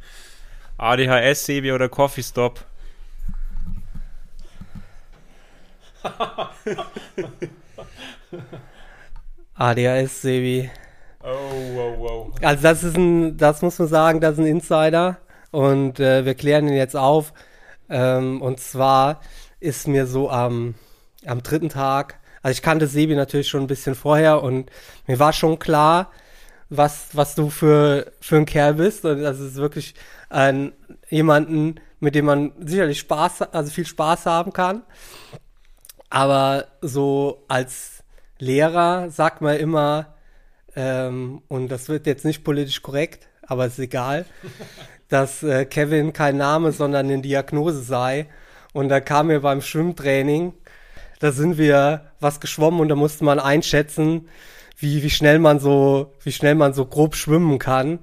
Speaker 3: ADHS, Sebi oder Coffee Stop?
Speaker 1: ADHS, Sebi.
Speaker 3: Oh, wow, wow.
Speaker 1: Also das ist ein, das muss man sagen, das ist ein Insider und äh, wir klären ihn jetzt auf. Ähm, und zwar ist mir so am, am dritten Tag, also ich kannte Sebi natürlich schon ein bisschen vorher und mir war schon klar, was, was du für, für ein Kerl bist. Und das ist wirklich ein, jemanden, mit dem man sicherlich Spaß, also viel Spaß haben kann. Aber so als Lehrer sagt man immer, ähm, und das wird jetzt nicht politisch korrekt, aber ist egal, dass äh, Kevin kein Name, sondern eine Diagnose sei. Und da kam mir beim Schwimmtraining, da sind wir was geschwommen und da musste man einschätzen, wie, wie schnell man so, wie schnell man so grob schwimmen kann.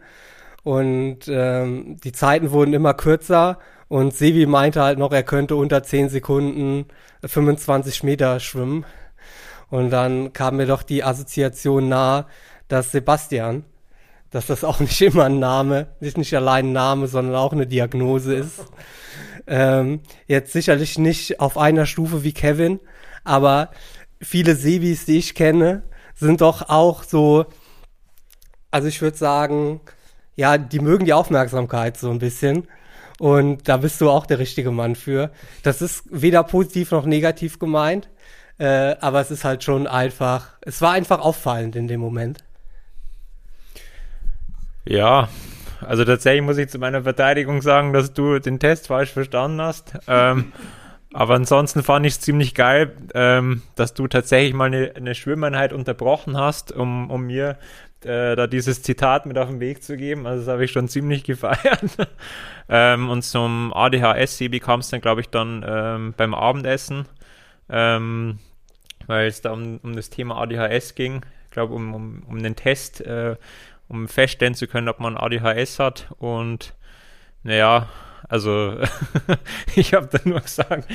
Speaker 1: Und ähm, die Zeiten wurden immer kürzer und Sevi meinte halt noch, er könnte unter 10 Sekunden 25 Meter schwimmen. Und dann kam mir doch die Assoziation nahe, dass Sebastian, dass das auch nicht immer ein Name, nicht, nicht allein ein Name, sondern auch eine Diagnose ist. Ähm, jetzt sicherlich nicht auf einer Stufe wie Kevin, aber viele Sebis, die ich kenne, sind doch auch so, also ich würde sagen, ja, die mögen die Aufmerksamkeit so ein bisschen. Und da bist du auch der richtige Mann für. Das ist weder positiv noch negativ gemeint, äh, aber es ist halt schon einfach, es war einfach auffallend in dem Moment.
Speaker 3: Ja, also tatsächlich muss ich zu meiner Verteidigung sagen, dass du den Test falsch verstanden hast. Ähm, aber ansonsten fand ich es ziemlich geil, ähm, dass du tatsächlich mal eine, eine Schwimmeinheit unterbrochen hast, um, um mir äh, da dieses Zitat mit auf den Weg zu geben. Also das habe ich schon ziemlich gefeiert. ähm, und zum ADHS-Sebi kam es dann, glaube ich, dann ähm, beim Abendessen, ähm, weil es da um, um das Thema ADHS ging. Ich glaube, um, um, um den Test. Äh, um feststellen zu können, ob man ADHS hat. Und naja, also ich habe da nur gesagt.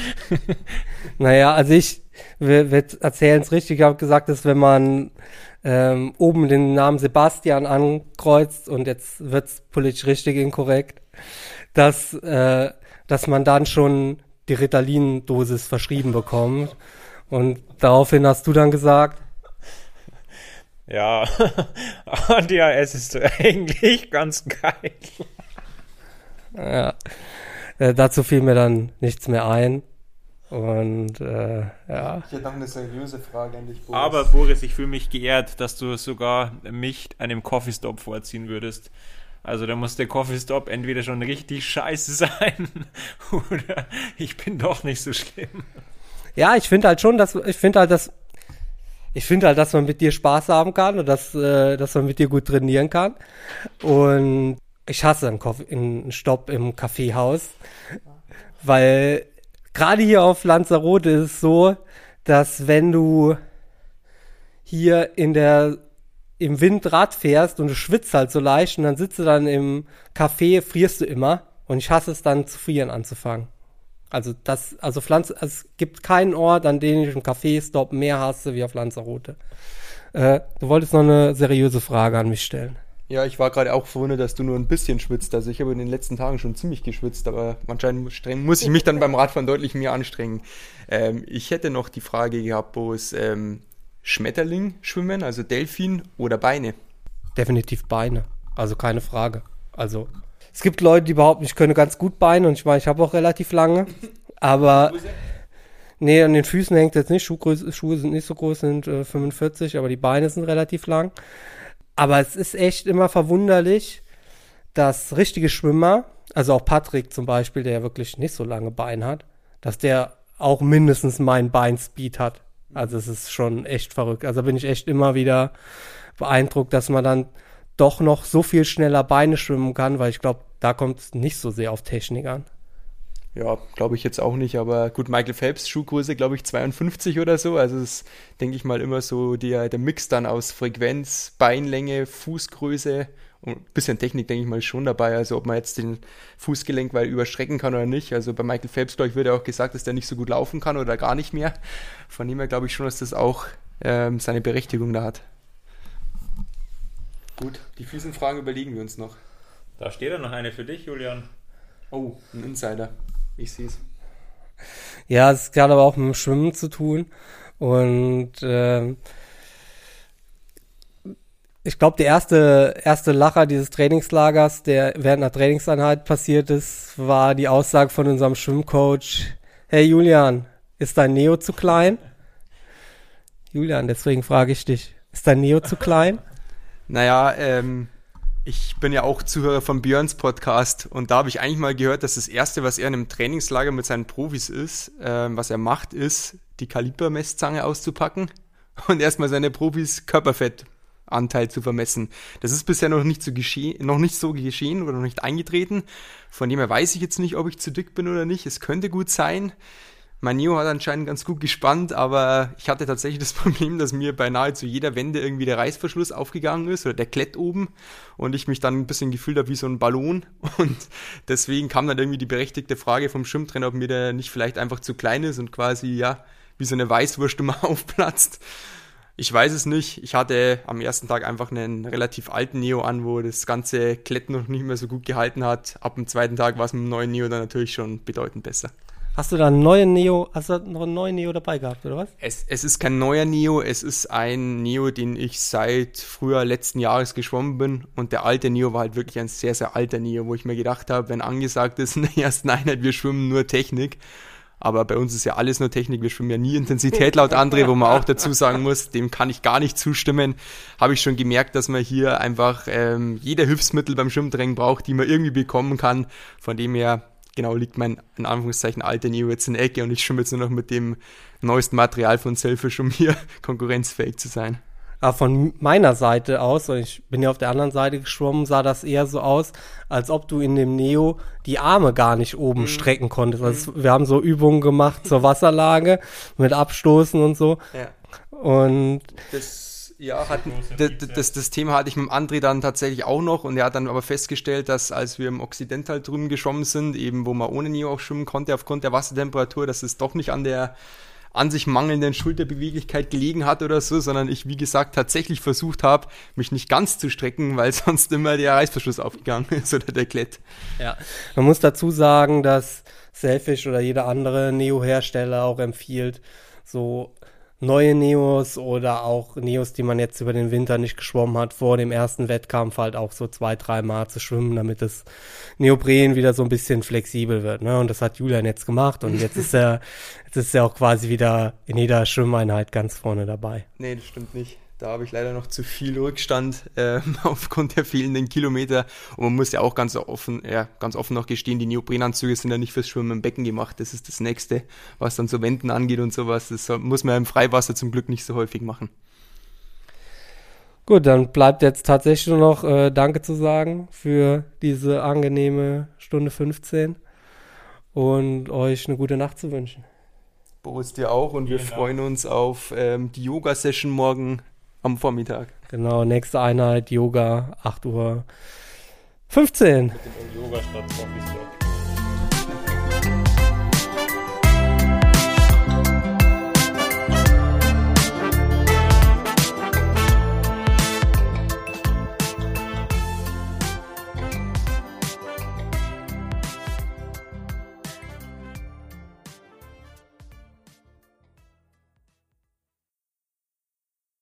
Speaker 1: naja, also ich, wir, wir erzählen es richtig, ich habe gesagt, dass wenn man ähm, oben den Namen Sebastian ankreuzt und jetzt wird es politisch richtig inkorrekt, dass, äh, dass man dann schon die Ritalin-Dosis verschrieben bekommt. Und daraufhin hast du dann gesagt,
Speaker 3: ja, ADHS ist eigentlich ganz geil.
Speaker 1: Ja, äh, dazu fiel mir dann nichts mehr ein. Und äh, ja.
Speaker 2: Ich hätte noch eine seriöse Frage an dich,
Speaker 3: Boris. Aber Boris, ich fühle mich geehrt, dass du sogar mich einem Coffee Stop vorziehen würdest. Also da muss der Coffee Stop entweder schon richtig scheiße sein oder ich bin doch nicht so schlimm.
Speaker 1: Ja, ich finde halt schon, dass ich finde halt, dass ich finde halt, dass man mit dir Spaß haben kann und dass, äh, dass man mit dir gut trainieren kann. Und ich hasse einen, Koff einen Stopp im Kaffeehaus, weil gerade hier auf Lanzarote ist es so, dass wenn du hier in der im Wind Rad fährst und du schwitzt halt so leicht und dann sitzt du dann im Café, frierst du immer und ich hasse es dann zu frieren anzufangen. Also das, also Pflanze, es gibt keinen Ort, an dem ich im Café-Stop mehr hasse wie auf Lanzarote. Äh, du wolltest noch eine seriöse Frage an mich stellen.
Speaker 2: Ja, ich war gerade auch verwundert, dass du nur ein bisschen schwitzt. Also ich habe in den letzten Tagen schon ziemlich geschwitzt, aber anscheinend muss ich mich dann beim Radfahren deutlich mehr anstrengen. Ähm, ich hätte noch die Frage gehabt, wo es ähm, Schmetterling schwimmen, also Delfin oder Beine?
Speaker 1: Definitiv Beine. Also keine Frage. Also es gibt Leute, die behaupten, ich könne ganz gut Beine und ich meine, ich habe auch relativ lange. Aber nee, an den Füßen hängt jetzt nicht. Schuhgröße, Schuhe sind nicht so groß, sind äh, 45, aber die Beine sind relativ lang. Aber es ist echt immer verwunderlich, dass richtige Schwimmer, also auch Patrick zum Beispiel, der ja wirklich nicht so lange Beine hat, dass der auch mindestens mein Beinspeed hat. Also es ist schon echt verrückt. Also bin ich echt immer wieder beeindruckt, dass man dann doch noch so viel schneller Beine schwimmen kann, weil ich glaube, da kommt es nicht so sehr auf Technik an.
Speaker 2: Ja, glaube ich jetzt auch nicht, aber gut, Michael Phelps Schuhgröße, glaube ich, 52 oder so. Also ist, denke ich mal, immer so der, der Mix dann aus Frequenz, Beinlänge, Fußgröße und ein bisschen Technik, denke ich mal, schon dabei. Also ob man jetzt den Fußgelenk weil überstrecken kann oder nicht. Also bei Michael Phelps, glaube ich, wird ja auch gesagt, dass der nicht so gut laufen kann oder gar nicht mehr. Von dem her glaube ich schon, dass das auch ähm, seine Berechtigung da hat. Gut, die fiesen Fragen überlegen wir uns noch.
Speaker 3: Da steht ja noch eine für dich, Julian.
Speaker 2: Oh, ein Insider. Ich sehe es.
Speaker 1: Ja, es hat aber auch mit dem Schwimmen zu tun. Und äh, ich glaube, der erste, erste Lacher dieses Trainingslagers, der während einer Trainingseinheit passiert ist, war die Aussage von unserem Schwimmcoach, hey Julian, ist dein Neo zu klein? Julian, deswegen frage ich dich, ist dein Neo zu klein?
Speaker 2: Naja, ähm, ich bin ja auch Zuhörer von Björns Podcast und da habe ich eigentlich mal gehört, dass das Erste, was er in einem Trainingslager mit seinen Profis ist, ähm, was er macht, ist, die Kalibermesszange auszupacken und erstmal seine Profis Körperfettanteil zu vermessen. Das ist bisher noch nicht so noch nicht so geschehen oder noch nicht eingetreten. Von dem her weiß ich jetzt nicht, ob ich zu dick bin oder nicht. Es könnte gut sein. Mein Neo hat anscheinend ganz gut gespannt, aber ich hatte tatsächlich das Problem, dass mir bei nahezu jeder Wende irgendwie der Reißverschluss aufgegangen ist oder der Klett oben und ich mich dann ein bisschen gefühlt habe wie so ein Ballon und deswegen kam dann irgendwie die berechtigte Frage vom Schwimmtrainer, ob mir der nicht vielleicht einfach zu klein ist und quasi, ja, wie so eine Weißwurst immer aufplatzt. Ich weiß es nicht. Ich hatte am ersten Tag einfach einen relativ alten Neo an, wo das ganze Klett noch nicht mehr so gut gehalten hat. Ab dem zweiten Tag war es mit dem neuen Neo dann natürlich schon bedeutend besser.
Speaker 1: Hast du da einen neuen Neo, hast du noch einen neuen Neo dabei gehabt, oder was?
Speaker 2: Es, es ist kein neuer Neo, es ist ein Neo, den ich seit früher letzten Jahres geschwommen bin. Und der alte Neo war halt wirklich ein sehr, sehr alter Neo, wo ich mir gedacht habe, wenn angesagt ist in der ersten Einheit, wir schwimmen nur Technik. Aber bei uns ist ja alles nur Technik. Wir schwimmen ja nie Intensität laut André, wo man auch dazu sagen muss, dem kann ich gar nicht zustimmen. Habe ich schon gemerkt, dass man hier einfach ähm, jeder Hilfsmittel beim Schwimmdrängen braucht, die man irgendwie bekommen kann. Von dem her genau liegt mein, in Anführungszeichen, alter Neo jetzt in der Ecke und ich schwimme jetzt nur noch mit dem neuesten Material von Selfish, um hier konkurrenzfähig zu sein.
Speaker 1: Aber von meiner Seite aus, und ich bin ja auf der anderen Seite geschwommen, sah das eher so aus, als ob du in dem Neo die Arme gar nicht oben mhm. strecken konntest. Also wir haben so Übungen gemacht zur Wasserlage mit Abstoßen und so. Ja. Und
Speaker 2: das ja, hatten, das, das, das, Thema hatte ich mit André dann tatsächlich auch noch und er hat dann aber festgestellt, dass als wir im Occidental drüben geschwommen sind, eben wo man ohne Neo auch schwimmen konnte, aufgrund der Wassertemperatur, dass es doch nicht an der an sich mangelnden Schulterbeweglichkeit gelegen hat oder so, sondern ich, wie gesagt, tatsächlich versucht habe, mich nicht ganz zu strecken, weil sonst immer der Reißverschluss aufgegangen ist oder der Klett.
Speaker 1: Ja, man muss dazu sagen, dass Selfish oder jeder andere Neo-Hersteller auch empfiehlt, so neue Neos oder auch Neos, die man jetzt über den Winter nicht geschwommen hat, vor dem ersten Wettkampf halt auch so zwei, drei Mal zu schwimmen, damit das Neopren wieder so ein bisschen flexibel wird. Ne? Und das hat Julian jetzt gemacht und jetzt ist er, jetzt ist er auch quasi wieder in jeder Schwimmeinheit ganz vorne dabei.
Speaker 2: Nee, das stimmt nicht. Da habe ich leider noch zu viel Rückstand äh, aufgrund der fehlenden Kilometer. Und man muss ja auch ganz offen, ja, ganz offen noch gestehen, die Neoprenanzüge sind ja nicht fürs Schwimmen im Becken gemacht. Das ist das Nächste, was dann so Wänden angeht und sowas. Das muss man im Freiwasser zum Glück nicht so häufig machen.
Speaker 1: Gut, dann bleibt jetzt tatsächlich nur noch äh, Danke zu sagen für diese angenehme Stunde 15 und euch eine gute Nacht zu wünschen.
Speaker 2: Boris dir auch und wir freuen uns auf ähm, die Yoga-Session morgen am Vormittag.
Speaker 1: Genau, nächste Einheit Yoga, 8 Uhr 15. Mit dem Yoga statt